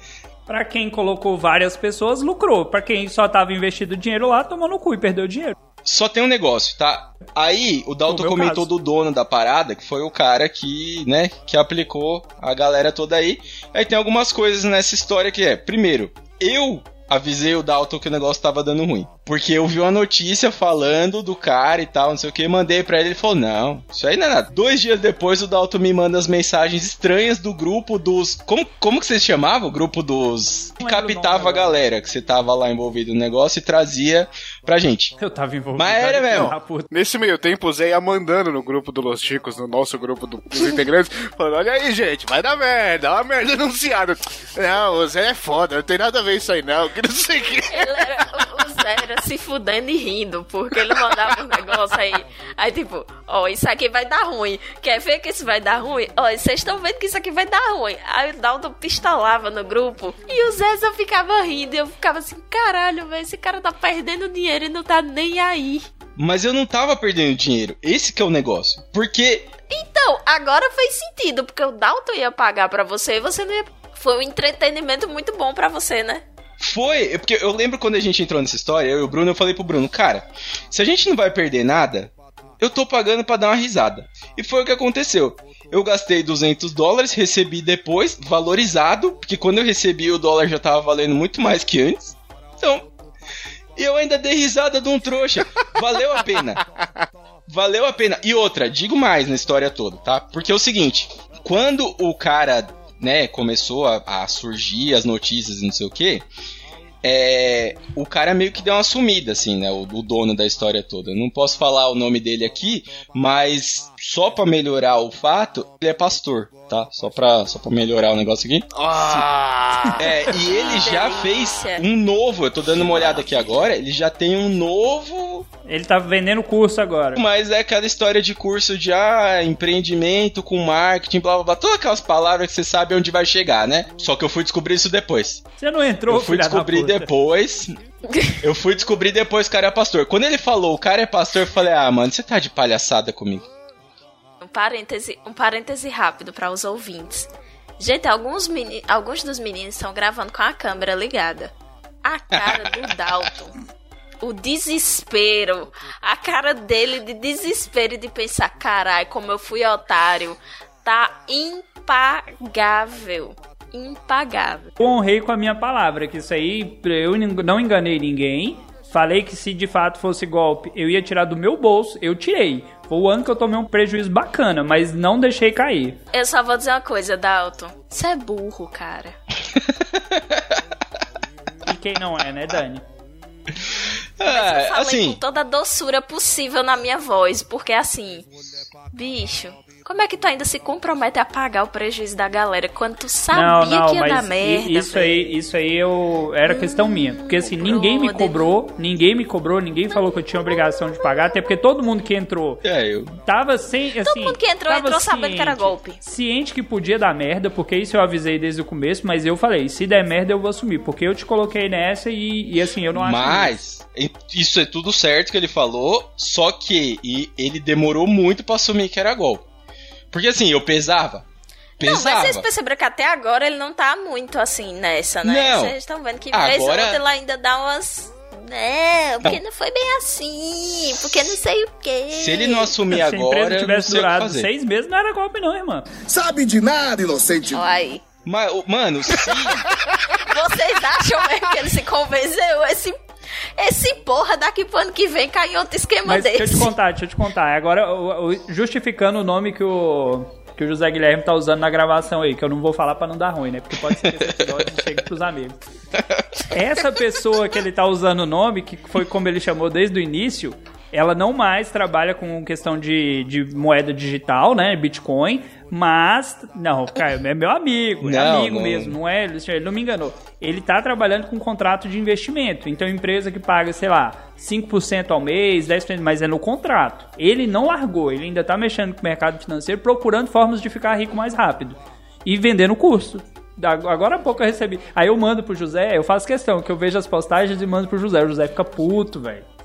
Pra quem colocou várias pessoas, lucrou. Pra quem só tava investido dinheiro lá, tomou no cu e perdeu dinheiro. Só tem um negócio, tá? Aí o Dalton comentou caso. do dono da parada, que foi o cara que, né, que aplicou a galera toda aí. Aí tem algumas coisas nessa história que é, primeiro, eu avisei o Dalton que o negócio tava dando ruim. Porque eu vi uma notícia falando do cara e tal, não sei o que, mandei pra ele, ele falou, não, isso aí não é nada. Dois dias depois o Dalton me manda as mensagens estranhas do grupo dos... Como, como que vocês chamavam? O grupo dos... Que captava a galera, que você tava lá envolvido no negócio e trazia pra gente. Eu tava envolvido. Mas era mesmo. Nesse meio tempo, o Zé ia mandando no grupo do Los Chicos, no nosso grupo do- dos integrantes, <laughs> falando: Olha aí, gente, vai dar merda, uma merda anunciada. Não, o Zé é foda, não tem nada a ver isso aí, não, que não sei o que. Ele era, o Zé era se fudendo e rindo, porque ele mandava um negócio aí. Aí, tipo, ó, isso aqui vai dar ruim. Quer ver que isso vai dar ruim? Ó, vocês estão vendo que isso aqui vai dar ruim. Aí o Dalton pistolava no grupo e o Zé só ficava rindo. E eu ficava assim, caralho, velho, esse cara tá perdendo dinheiro e não tá nem aí. Mas eu não tava perdendo dinheiro. Esse que é o negócio. Porque Então, agora fez sentido, porque o Dalton ia pagar pra você e você não ia. Foi um entretenimento muito bom pra você, né? Foi. Porque eu lembro quando a gente entrou nessa história, eu e o Bruno, eu falei pro Bruno, cara, se a gente não vai perder nada, eu tô pagando pra dar uma risada. E foi o que aconteceu. Eu gastei 200 dólares, recebi depois, valorizado, porque quando eu recebi o dólar já tava valendo muito mais que antes. Então, e eu ainda dei risada de um trouxa. Valeu a pena. Valeu a pena. E outra, digo mais na história toda, tá? Porque é o seguinte, quando o cara, né, começou a, a surgir as notícias e não sei o que, é, o cara meio que deu uma sumida, assim, né? O, o dono da história toda. Não posso falar o nome dele aqui, mas só pra melhorar o fato, ele é pastor, tá? Só pra, só pra melhorar o negócio aqui. Ah, É, e ele já fez um novo, eu tô dando uma olhada aqui agora, ele já tem um novo, Ele tá vendendo curso agora. mas é aquela história de curso de ah, empreendimento com marketing, blá blá blá, todas aquelas palavras que você sabe onde vai chegar, né? Só que eu fui descobrir isso depois. Você não entrou, eu fui descobrir depois. Eu fui descobrir depois que o cara é pastor. Quando ele falou o cara é pastor, eu falei, ah, mano, você tá de palhaçada comigo. Um parêntese, um parêntese rápido para os ouvintes. Gente, alguns, meni- alguns dos meninos estão gravando com a câmera ligada. A cara do <laughs> Dalton. O desespero. A cara dele de desespero e de pensar, carai, como eu fui otário. Tá impagável. Impagável. Eu honrei com a minha palavra, que isso aí eu não enganei ninguém. Falei que se de fato fosse golpe, eu ia tirar do meu bolso, eu tirei. Foi o ano que eu tomei um prejuízo bacana, mas não deixei cair. Eu só vou dizer uma coisa, Dalton. Você é burro, cara. e quem não é, né, Dani? Mas eu falei assim... com toda a doçura possível na minha voz, porque assim, bicho, como é que tu ainda se compromete a pagar o prejuízo da galera quando tu sabia não, não, que ia dar merda? Isso aí, isso aí eu era questão minha, porque assim, ninguém me cobrou, ninguém me cobrou, ninguém falou que eu tinha obrigação de pagar, até porque todo mundo que entrou é, eu. tava sem, assim, Todo mundo que entrou entrou ciente, sabendo que era golpe. Ciente que podia dar merda, porque isso eu avisei desde o começo, mas eu falei, se der merda eu vou assumir, porque eu te coloquei nessa e, e assim, eu não acho Mas isso é tudo certo que ele falou, só que e ele demorou muito para assumir que era golpe. Porque assim, eu pesava. Pesava. Não, mas vocês perceberam que até agora ele não tá muito assim nessa, né? Não. Vocês estão vendo que agora... vez ou outra ele ainda dá umas. Não, porque não. não foi bem assim, porque não sei o quê. Se ele não assumir agora. <laughs> Se a empresa tivesse durado seis meses, não era golpe, não, irmão. Sabe de nada, inocente. Olha aí. Mas, mano, sim. <laughs> Vocês acham mesmo que ele se convenceu? Esse esse porra daqui pro ano que vem cai em outro esquema Mas desse. Deixa eu te contar, deixa eu te contar. Agora, justificando o nome que o, que o José Guilherme tá usando na gravação aí, que eu não vou falar para não dar ruim, né? Porque pode ser que esse episódio chegue pros amigos. Essa pessoa que ele tá usando o nome, que foi como ele chamou desde o início, ela não mais trabalha com questão de, de moeda digital, né? Bitcoin, mas. Não, cara, é meu amigo, é não, amigo não. mesmo, não é? Ele não me enganou. Ele tá trabalhando com um contrato de investimento. Então, empresa que paga, sei lá, 5% ao mês, 10%, mas é no contrato. Ele não largou, ele ainda tá mexendo com o mercado financeiro, procurando formas de ficar rico mais rápido. E vendendo curso. Agora há pouco eu recebi. Aí eu mando pro José, eu faço questão, que eu vejo as postagens e mando pro José. O José fica puto, velho.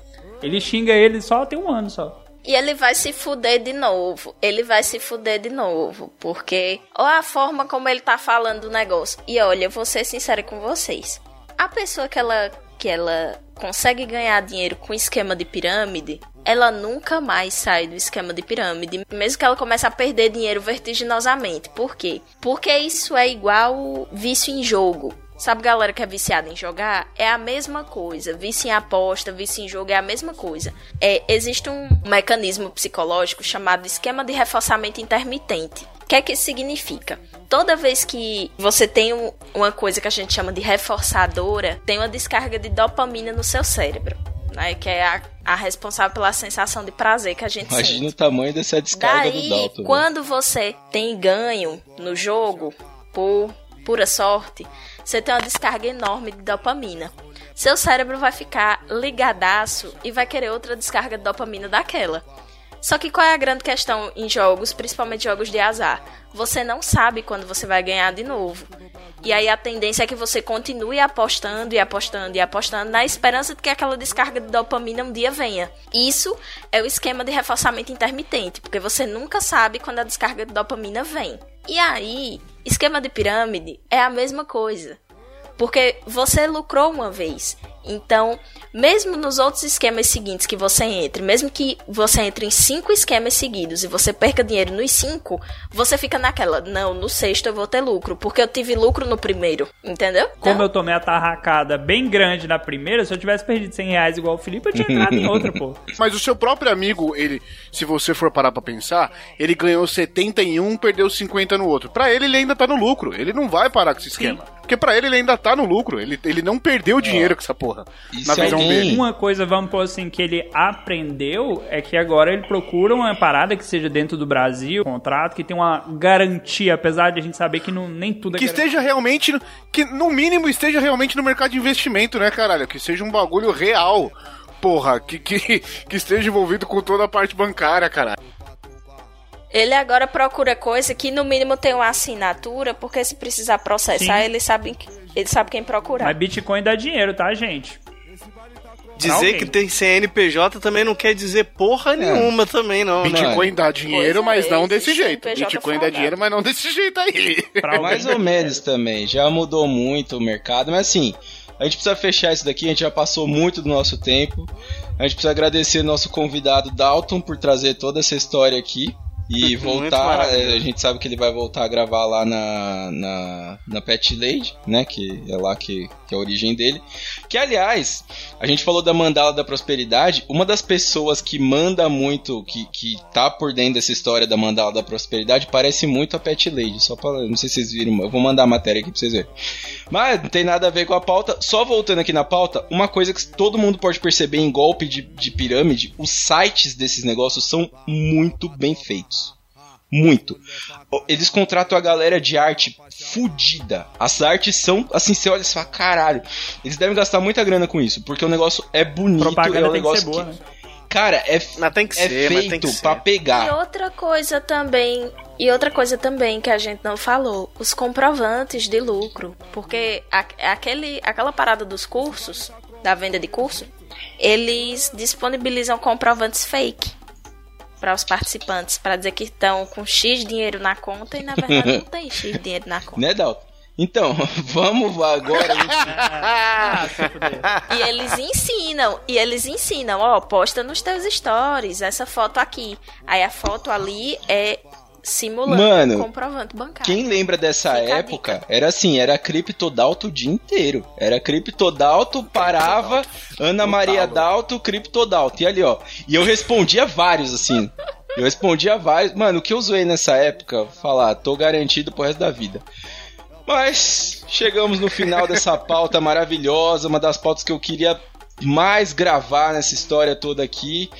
Ele xinga ele só tem um ano só. E ele vai se fuder de novo. Ele vai se fuder de novo. Porque olha a forma como ele tá falando do negócio. E olha, eu vou ser sincera com vocês. A pessoa que ela, que ela consegue ganhar dinheiro com esquema de pirâmide, ela nunca mais sai do esquema de pirâmide, mesmo que ela comece a perder dinheiro vertiginosamente. Por quê? Porque isso é igual vício em jogo. Sabe, galera que é viciada em jogar? É a mesma coisa. Vício em aposta, vício em jogo é a mesma coisa. É, existe um mecanismo psicológico chamado esquema de reforçamento intermitente. O que é que isso significa? Toda vez que você tem um, uma coisa que a gente chama de reforçadora, tem uma descarga de dopamina no seu cérebro. Né, que é a, a, responsável pela sensação de prazer que a gente Imagina sente. Imagina o tamanho dessa descarga Daí, do Dalton. quando você tem ganho no jogo, por pura sorte, você tem uma descarga enorme de dopamina. Seu cérebro vai ficar ligadaço e vai querer outra descarga de dopamina daquela. Só que qual é a grande questão em jogos, principalmente jogos de azar? Você não sabe quando você vai ganhar de novo. E aí a tendência é que você continue apostando e apostando e apostando na esperança de que aquela descarga de dopamina um dia venha. Isso é o esquema de reforçamento intermitente, porque você nunca sabe quando a descarga de dopamina vem. E aí, esquema de pirâmide é a mesma coisa. Porque você lucrou uma vez. Então, mesmo nos outros esquemas seguintes que você entre, mesmo que você entre em cinco esquemas seguidos e você perca dinheiro nos cinco, você fica naquela, não, no sexto eu vou ter lucro, porque eu tive lucro no primeiro, entendeu? Como então, eu tomei a tarracada bem grande na primeira, se eu tivesse perdido 100 reais igual o Felipe, eu tinha entrado em outra, pô. <laughs> Mas o seu próprio amigo, ele, se você for parar pra pensar, ele ganhou 70 em um, perdeu 50 no outro. Pra ele, ele ainda tá no lucro, ele não vai parar com esse esquema. Sim. Porque pra ele, ele ainda tá no lucro, ele, ele não perdeu dinheiro com essa porra. Isso na visão dele. Uma coisa, vamos pôr assim, que ele aprendeu é que agora ele procura uma parada que seja dentro do Brasil, um contrato, que tem uma garantia, apesar de a gente saber que não, nem tudo é Que esteja realmente, que no mínimo esteja realmente no mercado de investimento, né, caralho? Que seja um bagulho real. Porra, que, que, <laughs> que esteja envolvido com toda a parte bancária, caralho. Ele agora procura coisa que no mínimo tem uma assinatura, porque se precisar processar, Sim. ele sabe, ele sabe quem procurar. Mas Bitcoin dá dinheiro, tá, gente? Dizer que tem CNPJ também não quer dizer porra nenhuma também, não. né? Bitcoin dá dinheiro, é, mas não desse um jeito. Bitcoin dá dinheiro, mas não desse jeito aí. Mais ou menos também. Já mudou muito o mercado, mas assim, a gente precisa fechar isso daqui, a gente já passou muito do nosso tempo. A gente precisa agradecer nosso convidado Dalton por trazer toda essa história aqui. E voltar, é, a gente sabe que ele vai voltar a gravar lá na, na, na Pet Lady, né? Que é lá que, que é a origem dele. Que aliás, a gente falou da mandala da prosperidade. Uma das pessoas que manda muito, que, que tá por dentro dessa história da mandala da prosperidade, parece muito a Pet Lady. Só pra. Não sei se vocês viram, eu vou mandar a matéria aqui pra vocês verem. Mas não tem nada a ver com a pauta. Só voltando aqui na pauta, uma coisa que todo mundo pode perceber em golpe de, de pirâmide: os sites desses negócios são muito bem feitos. Muito. Eles contratam a galera de arte fudida. As artes são, assim, você olha e fala, caralho. Eles devem gastar muita grana com isso, porque o negócio é bonito. Propaganda é um tem que negócio ser boa, que- né? Cara, é, Mas tem que é ser, mas tem feito que ser. pra E pegar. outra coisa também, e outra coisa também que a gente não falou, os comprovantes de lucro, porque a- aquele, aquela parada dos cursos, da venda de curso, eles disponibilizam comprovantes fake para os participantes, para dizer que estão com X dinheiro na conta e na verdade não tem X dinheiro na conta. Né, Dalton? Então, <laughs> vamos agora. E eles ensinam, e eles ensinam, ó, posta nos teus stories essa foto aqui. Aí a foto ali é simulando Mano, comprovante bancário. Quem lembra dessa Fica época, era assim, era Criptodalto o dia inteiro. Era Criptodalto, parava, Ana Maria Dalto, Criptodalto. E ali, ó. E eu respondia vários, assim. Eu respondia vários. Mano, o que eu zoei nessa época, falar, tô garantido pro resto da vida. Mas chegamos no final dessa <laughs> pauta maravilhosa, uma das pautas que eu queria mais gravar nessa história toda aqui.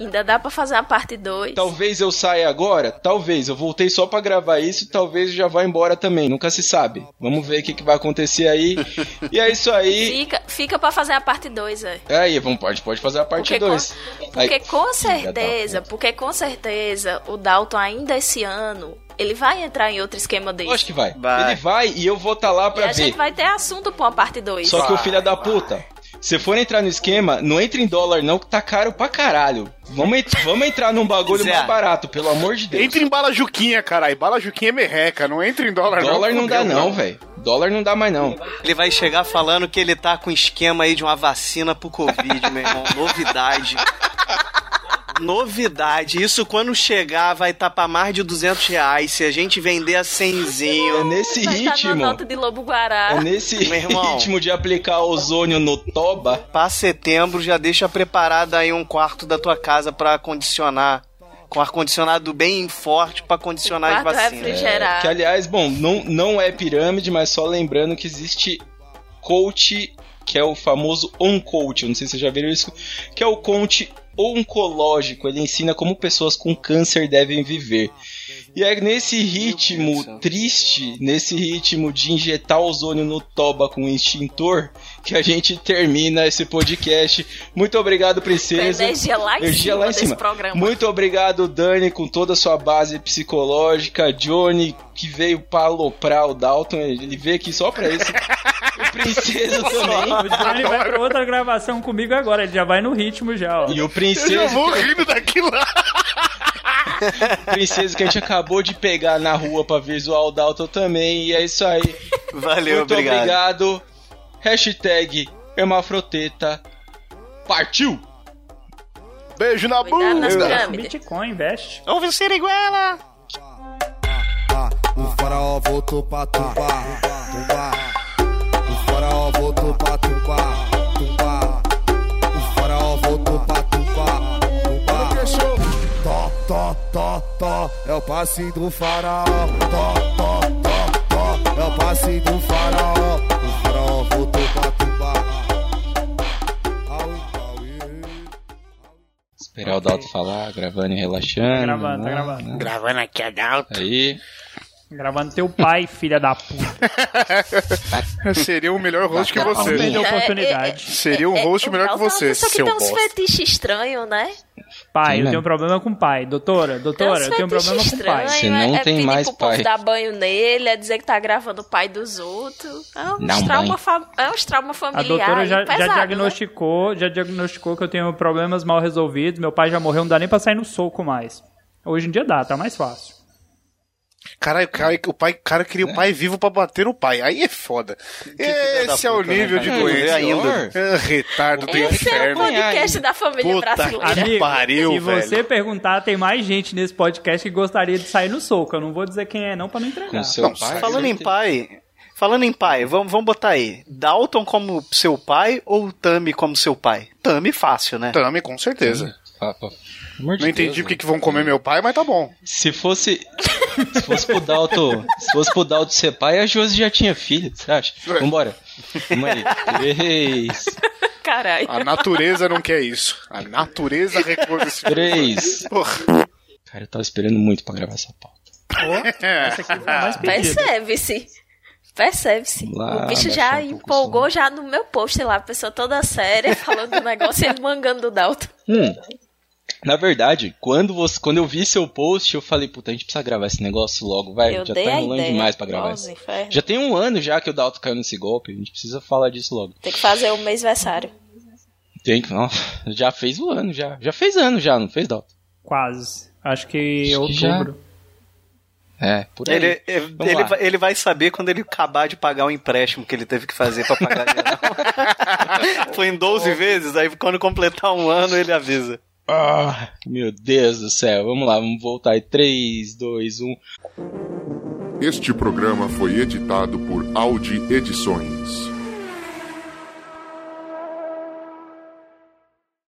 Ainda dá pra fazer uma parte 2. Talvez eu saia agora, talvez. Eu voltei só pra gravar isso, talvez eu já vá embora também. Nunca se sabe. Vamos ver o que, que vai acontecer aí. <laughs> E é isso aí. Fica, fica pra fazer a parte 2, velho. Aí, vamos, pode, pode fazer a parte Porque, com, 2. porque com certeza, porque com certeza o Dalton ainda esse ano, ele vai entrar em outro esquema desse. Lógico que vai. Vai. Ele vai e eu vou estar lá e pra a ver. gente vai ter assunto pra uma parte 2. Só que o filho da puta. Se for entrar no esquema, não entre em dólar não, que tá caro pra caralho. Vamos, ent- vamos entrar num bagulho Zé. mais barato, pelo amor de Deus. Entra em bala juquinha, caralho. Bala juquinha é merreca. Não entra em dólar, não. Dólar não dá não, velho. Dólar não dá mais não. Ele vai chegar falando que ele tá com esquema aí de uma vacina pro Covid, meu irmão. Novidade. <laughs> Novidade. Isso quando chegar vai estar pra mais de 200 reais. Se a gente vender a É cenzinho. nesse vai estar ritmo. na nota de Lobo Guará. É nesse Meu irmão. ritmo de aplicar ozônio no toba. Pra setembro já deixa preparado aí um quarto da tua casa pra condicionar. Com ar-condicionado bem forte pra condicionar as vacinas. refrigerado. Que aliás, bom, não, não é pirâmide, mas só lembrando que existe coach, que é o famoso on-coach, eu não sei se vocês já viram isso, que é o coach oncológico, ele ensina como pessoas com câncer devem viver. E é nesse ritmo triste, nesse ritmo de injetar ozônio no toba com um extintor, que a gente termina esse podcast. Muito obrigado, princesa. energia lá em Energia cima lá em desse cima. programa. Muito obrigado, Dani, com toda a sua base psicológica. Johnny, que veio pra aloprar o Dalton, ele veio aqui só pra isso. <laughs> o Princesa também. O Johnny vai pra outra gravação comigo agora, ele já vai no ritmo já, ó. E o Eu já Princesa, vou rindo daquilo lá. <laughs> Princesa que a gente acabou de pegar na rua pra visual o Dalton também. E é isso aí. Valeu, Muito obrigado. obrigado. Hashtag Hermafroteta. Partiu! Beijo na bunda. Bitcoin, investe. Ouve o Siriguela! Ah, o faraó voltou pra tumbar, tumbar. O faraó voltou pra tumbar, tumbar. O faraó voltou pra tumbar, tumbar. Tó, tó, tó, tó, é o passe do faraó. Tó, tó, tó, tó, é o passe do faraó Esperar o Dalton falar, gravando e relaxando. Tá gravando, tá né? gravando. Gravando aqui a Dalton. Aí. Gravando teu pai, filha da puta. <laughs> Seria o melhor host que Não você. perdeu a oportunidade. Seria um host o melhor que você, Só que seu tem uns fetiches estranhos, né? Pai, Sim, eu né? tenho um problema com pai. Doutora, doutora, eu tenho um problema com pai. estranhos, Você não é, tem é pedir mais pro povo pai. dar banho nele, é dizer que tá gravando o pai dos outros. É uns um trauma, banho. fa- é uns trauma A familiar doutora já, pesado, já né? diagnosticou, já diagnosticou que eu tenho problemas mal resolvidos. Meu pai já morreu, não dá nem pra sair no soco mais. Hoje em dia dá, tá mais fácil. Caralho, cara, o pai, cara queria o pai vivo pra bater no pai. Aí é foda. Esse é o né, nível de doença. Ainda. É, retardo do Esse é o inferno. podcast da família Puta brasileira. que Amigo, pariu, se velho. você perguntar, tem mais gente nesse podcast que gostaria de sair no soco. Eu não vou dizer quem é não pra não entregar. Não, pai. Falando em certeza. pai, falando em pai, vamos, vamos botar aí. Dalton como seu pai ou Tami como seu pai? Tami fácil, né? Tami, com certeza. Ah, de Não entendi Deus, porque que vão comer meu pai, mas tá bom. Se fosse. Se fosse pro Dalto. Se fosse pro Dalto ser pai, a Josi já tinha filho, você acha? É. Vambora. Vamos aí. Três. Caralho. A natureza não quer isso. A natureza recusa esse Três. Porra. Cara, eu tava esperando muito pra gravar essa pauta. Essa aqui foi a mais pedida. <laughs> Percebe-se. Percebe-se. O bicho já um o empolgou já no meu post lá, a pessoa toda séria, falando do negócio e ele mangando do Dalton. Hum. Na verdade, quando, você, quando eu vi seu post, eu falei, puta, a gente precisa gravar esse negócio logo, vai. Eu já dei tá enrolando ideia. demais pra gravar isso. Já tem um ano já que o Dalton caiu nesse golpe, a gente precisa falar disso logo. Tem que fazer o mêsversário. Tem que. ó, já fez o ano, já. Já fez ano já, não fez, Dalton? Quase. Acho que Acho que já. outubro. É, por aí. Ele, ele, ele ele vai saber quando ele acabar de pagar o empréstimo que ele teve que fazer pra pagar. <laughs> Foi em 12 vezes, aí quando completar um ano ele avisa. Ah, meu Deus do céu. Vamos lá, vamos voltar aí. um. 3, 2, 1. Este programa foi editado por Audi Edições.